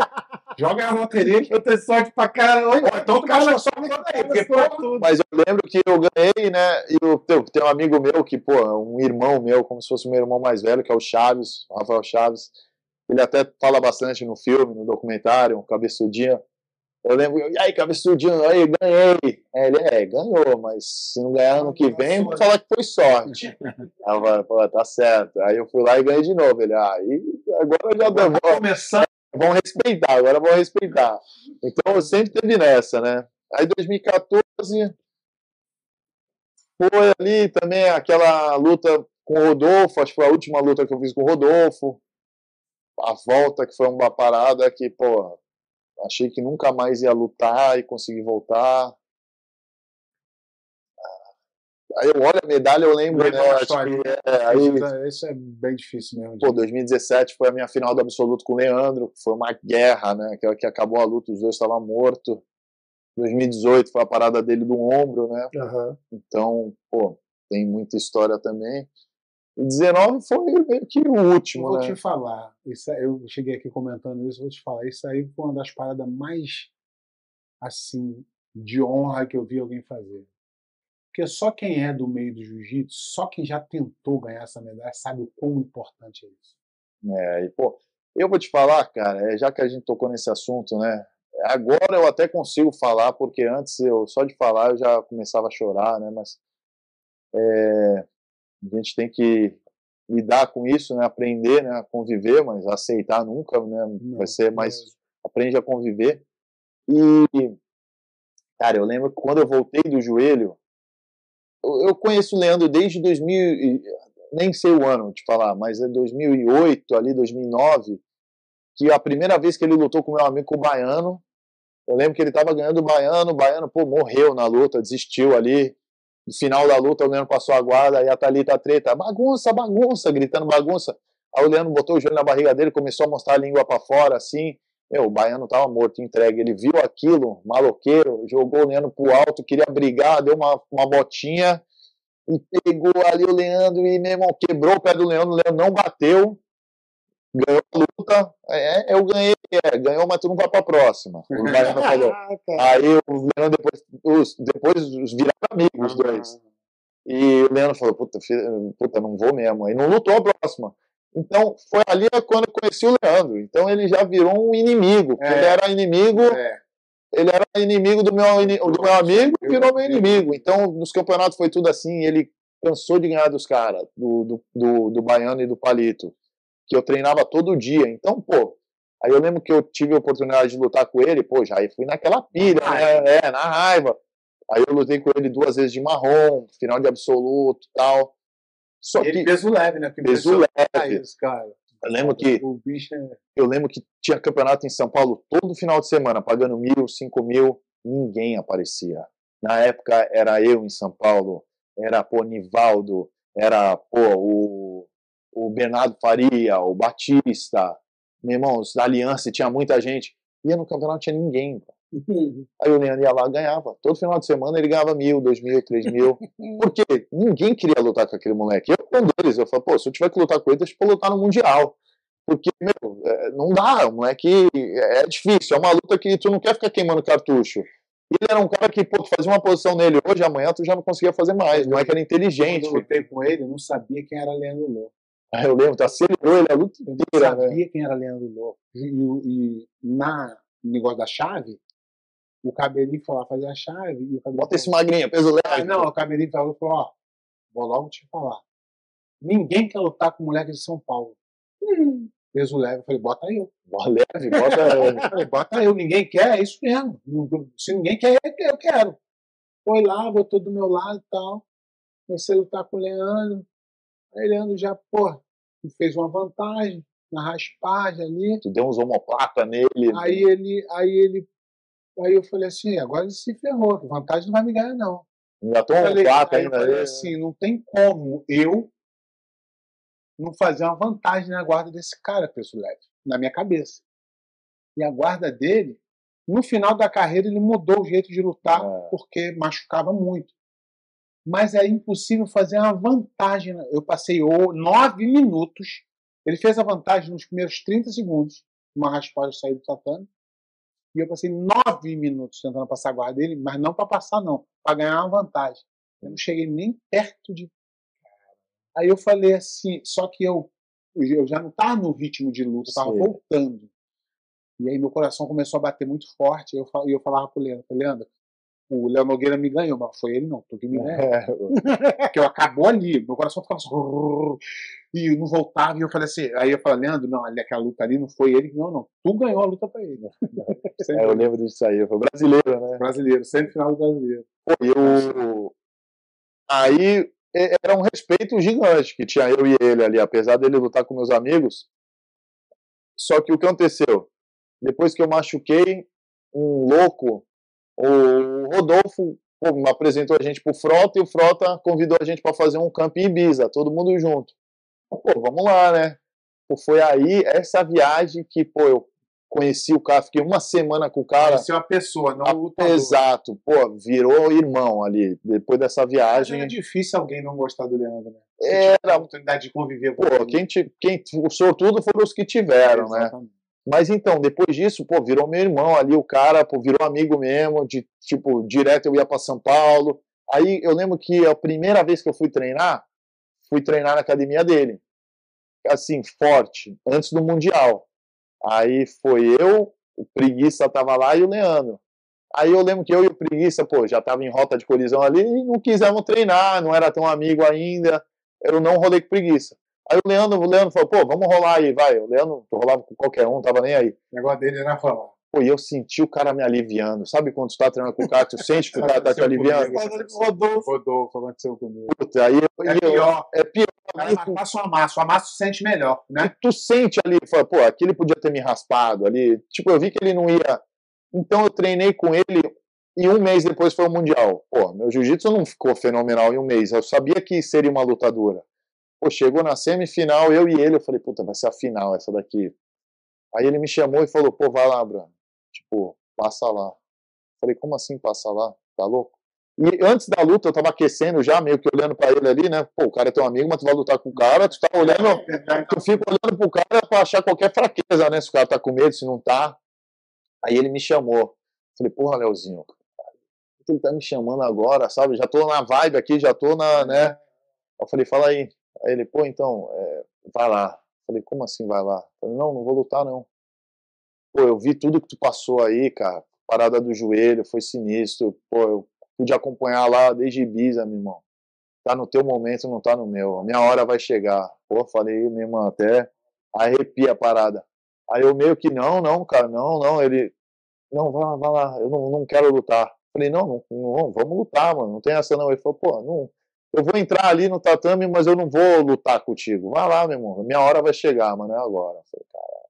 Speaker 2: Joga a loteria que
Speaker 1: Eu tenho sorte pra caramba.
Speaker 2: Ou então tu gasta só no aí, porque, pô,
Speaker 3: Mas eu lembro que eu ganhei, né? E eu, tem, tem um amigo meu que, pô, é um irmão meu, como se fosse meu irmão mais velho, que é o Chaves, o Rafael Chaves. Ele até fala bastante no filme, no documentário, um cabeçudinho. Eu lembro, e aí, cabeçudinho, aí, ganhei. Aí ele, é, ganhou, mas se não ganhar ano que vem, vou falar que foi sorte. Eu falei, pô, tá certo. Aí eu fui lá e ganhei de novo. Ele, ah, e agora já deu.
Speaker 2: tá começando.
Speaker 3: Vão respeitar, agora vão respeitar. Então eu sempre teve nessa, né? Aí 2014 foi ali também aquela luta com o Rodolfo, acho que foi a última luta que eu fiz com o Rodolfo. A volta que foi uma parada que, pô, achei que nunca mais ia lutar e consegui voltar. Aí eu olho a medalha, eu lembro, né? Acho que, é, aí,
Speaker 2: Isso, isso é bem difícil mesmo.
Speaker 3: Pô, 2017 foi a minha final do absoluto com o Leandro, foi uma guerra, né? Que, que acabou a luta, os dois estavam mortos. 2018 foi a parada dele do ombro, né?
Speaker 1: Aham.
Speaker 3: Então, pô, tem muita história também. E 19 foi meio que o
Speaker 2: Eu
Speaker 3: último,
Speaker 2: vou
Speaker 3: né?
Speaker 2: te falar, isso, eu cheguei aqui comentando isso, vou te falar, isso aí foi uma das paradas mais, assim, de honra que eu vi alguém fazer. Porque só quem é do meio do jiu-jitsu, só quem já tentou ganhar essa medalha, sabe o quão importante é isso.
Speaker 3: É, e, pô, eu vou te falar, cara, é, já que a gente tocou nesse assunto, né? Agora eu até consigo falar, porque antes eu só de falar eu já começava a chorar, né? Mas é, a gente tem que lidar com isso, né? Aprender, né? A conviver, mas aceitar nunca, né? Vai ser mais aprende a conviver. E cara, eu lembro que quando eu voltei do joelho, eu, conheço o Leandro desde 2000, e- nem sei o ano te falar, mas é 2008 ali, 2009, que a primeira vez que ele lutou com meu amigo com o Baiano, eu lembro que ele tava ganhando o Baiano, o Baiano, pô, morreu na luta, desistiu ali. No final da luta, o Leandro passou a guarda, aí a Thalita treta, bagunça, bagunça, gritando bagunça. Aí o Leandro botou o joelho na barriga dele, começou a mostrar a língua para fora, assim. Meu, o Baiano tava morto, entregue. Ele viu aquilo, maloqueiro, jogou o Leandro pro alto, queria brigar, deu uma, uma botinha e pegou ali o Leandro e, meu irmão, quebrou o pé do Leandro, o Leandro não bateu, ganhou a luta. É, eu ganhei, é, ganhou, mas tu não vai pra próxima. O Baiano falou.
Speaker 1: Ah.
Speaker 3: Aí o Leandro depois, os, depois os viraram amigos, os dois. E o Leandro falou, puta, filho, puta, não vou mesmo. Aí não lutou a próxima. Então, foi ali quando eu conheci o Leandro. Então ele já virou um inimigo.
Speaker 2: É.
Speaker 3: Ele era inimigo,
Speaker 2: É,
Speaker 3: ele era inimigo do meu, do meu amigo e virou meu inimigo. Então, nos campeonatos foi tudo assim. Ele cansou de ganhar dos caras, do, do, do, do Baiano e do Palito, que eu treinava todo dia. Então, pô, Aí eu lembro que eu tive a oportunidade de lutar com ele, pô, já fui naquela pilha, né? É, na raiva. Aí eu lutei com ele duas vezes de marrom, final de absoluto tal.
Speaker 2: Só e que peso leve, né?
Speaker 3: peso leve. Isso, cara. Eu lembro que é... eu lembro que tinha campeonato em São Paulo todo final de semana, pagando mil, cinco mil, ninguém aparecia. Na época era eu em São Paulo, era pô Nivaldo, era pô o, o Bernardo Faria, o Batista, meu irmão, da Aliança tinha muita gente. Ia no campeonato, tinha ninguém. Aí o Leandro ia lá ganhava. Todo final de semana ele ganhava mil, dois mil, três mil. Porque ninguém queria lutar com aquele moleque. Eu com deles, eu falei, pô, se eu tiver que lutar com ele, deixa eu lutar no Mundial. Porque, meu, é, não dá, o moleque é difícil, é uma luta que tu não quer ficar queimando cartucho. Ele era um cara que, pô, tu fazia uma posição nele hoje, amanhã tu já não conseguia fazer mais. Não é que era inteligente. Quando
Speaker 2: eu lutei com ele, eu não sabia quem era Leandro Lô.
Speaker 3: Ah, eu lembro, tu acelerou ele a luta inteira. Eu
Speaker 2: não né? sabia né? quem era Leandro Lô. E, e, na no negócio da chave, o cabelinho foi lá fazer a chave. E o
Speaker 3: Bota falou, esse magrinho, peso leve.
Speaker 2: Ah, não, o cabelinho falou, falou, ó, vou logo te falar. Ninguém quer lutar com moleque de São Paulo. Hum, peso leve. Eu falei, bota eu.
Speaker 3: Bota leve, bota eu.
Speaker 2: falei, bota eu. Ninguém quer, é isso mesmo. Se ninguém quer, eu quero. Foi lá, botou do meu lado e tal. Comecei a lutar com o Leandro. Aí o Leandro já, pô, fez uma vantagem na raspagem ali.
Speaker 3: Tu deu uns homoplata nele.
Speaker 2: Aí ele, aí ele Aí eu falei assim, agora ele se ferrou, vantagem não vai me ganhar, não.
Speaker 3: Já tô um placa ainda.
Speaker 2: Eu falei assim, não tem como eu não fazer uma vantagem na guarda desse cara, peso leve, na minha cabeça. E a guarda dele, no final da carreira, ele mudou o jeito de lutar é. porque machucava muito. Mas é impossível fazer uma vantagem. Eu passei nove minutos. Ele fez a vantagem nos primeiros 30 segundos, uma raspagem sair do tatame. E eu passei nove minutos tentando passar a guarda dele, mas não para passar, não, para ganhar uma vantagem. Eu não cheguei nem perto de. Aí eu falei assim, só que eu, eu já não estava no ritmo de luta, estava voltando. E aí meu coração começou a bater muito forte. E eu, eu falava pro Leandro, Leandro, o Léo Nogueira me ganhou, mas foi ele não, tu que me ganhou. É. Porque eu acabou ali, meu coração ficava assim, e não voltava, e eu falei assim, aí eu falei, Leandro, não, ali, aquela luta ali não foi ele ganhou, não, tu ganhou a luta pra ele.
Speaker 3: é, eu lembro disso aí, foi brasileiro, né?
Speaker 2: Brasileiro, sempre final do brasileiro.
Speaker 3: Pô, eu... Aí era um respeito gigante que tinha eu e ele ali, apesar dele lutar com meus amigos. Só que o que aconteceu? Depois que eu machuquei, um louco o Rodolfo pô, apresentou a gente pro Frota e o Frota convidou a gente para fazer um camp em Ibiza, todo mundo junto. Pô, vamos lá, né? Pô, foi aí, essa viagem que, pô, eu conheci o cara, fiquei uma semana com o cara.
Speaker 2: Conheceu a pessoa, não o lutador.
Speaker 3: Exato, pô, virou irmão ali, depois dessa viagem.
Speaker 2: É difícil alguém não gostar do Leandro, né?
Speaker 3: Era.
Speaker 2: A oportunidade de conviver
Speaker 3: com pô, ele. Quem, te, quem, o sortudo foram os que tiveram, é, né? Mas então, depois disso, pô, virou meu irmão ali, o cara, pô, virou amigo mesmo, de tipo, direto eu ia para São Paulo. Aí eu lembro que a primeira vez que eu fui treinar, fui treinar na academia dele. Assim, forte, antes do Mundial. Aí foi eu, o Preguiça tava lá e o Leandro. Aí eu lembro que eu e o Preguiça, pô, já tava em rota de colisão ali e não quisemos treinar, não era tão amigo ainda. Eu não rolei com Preguiça. Aí o Leandro, o Leandro falou, pô, vamos rolar aí, vai. O Leandro rolava com qualquer um, tava nem aí.
Speaker 2: O negócio dele era falar.
Speaker 3: Pô, e eu senti o cara me aliviando. Sabe quando tu tá treinando com o cara, tu sente que o cara tá te aliviando?
Speaker 2: Rodolfo. Rodolfo, aconteceu comigo.
Speaker 3: Puta, aí,
Speaker 2: é pior. É pior. Aí, o amasso, o amasso se sente melhor, né?
Speaker 3: Tu, tu sente ali, fala, pô, aquele podia ter me raspado ali. Tipo, eu vi que ele não ia. Então eu treinei com ele e um mês depois foi o Mundial. Pô, meu jiu-jitsu não ficou fenomenal em um mês. Eu sabia que seria uma lutadora. Pô, chegou na semifinal, eu e ele, eu falei, puta, vai ser a final essa daqui. Aí ele me chamou e falou, pô, vai lá, Bruno. Tipo, passa lá. Falei, como assim passa lá? Tá louco? E antes da luta, eu tava aquecendo já, meio que olhando pra ele ali, né? Pô, o cara é teu amigo, mas tu vai lutar com o cara, tu tá olhando, tu fica olhando pro cara pra achar qualquer fraqueza, né? Se o cara tá com medo, se não tá. Aí ele me chamou. Falei, porra, Leozinho, ele tá me chamando agora, sabe? Já tô na vibe aqui, já tô na, né? Eu falei, fala aí. Aí ele, pô, então, é, vai lá. Falei, como assim vai lá? Falei, não, não vou lutar não. Pô, eu vi tudo que tu passou aí, cara. Parada do joelho, foi sinistro. Pô, eu pude acompanhar lá desde Ibiza, meu irmão. Tá no teu momento, não tá no meu. A minha hora vai chegar. Pô, falei, meu irmão, até arrepia a parada. Aí eu meio que, não, não, cara, não, não. Ele, não, vai lá, vai lá, eu não, não quero lutar. Falei, não, não, não, vamos lutar, mano, não tem essa não. Ele falou, pô, não, eu vou entrar ali no tatame, mas eu não vou lutar contigo. Vai lá, meu irmão, minha hora vai chegar, mano, é agora. Eu falei, cara,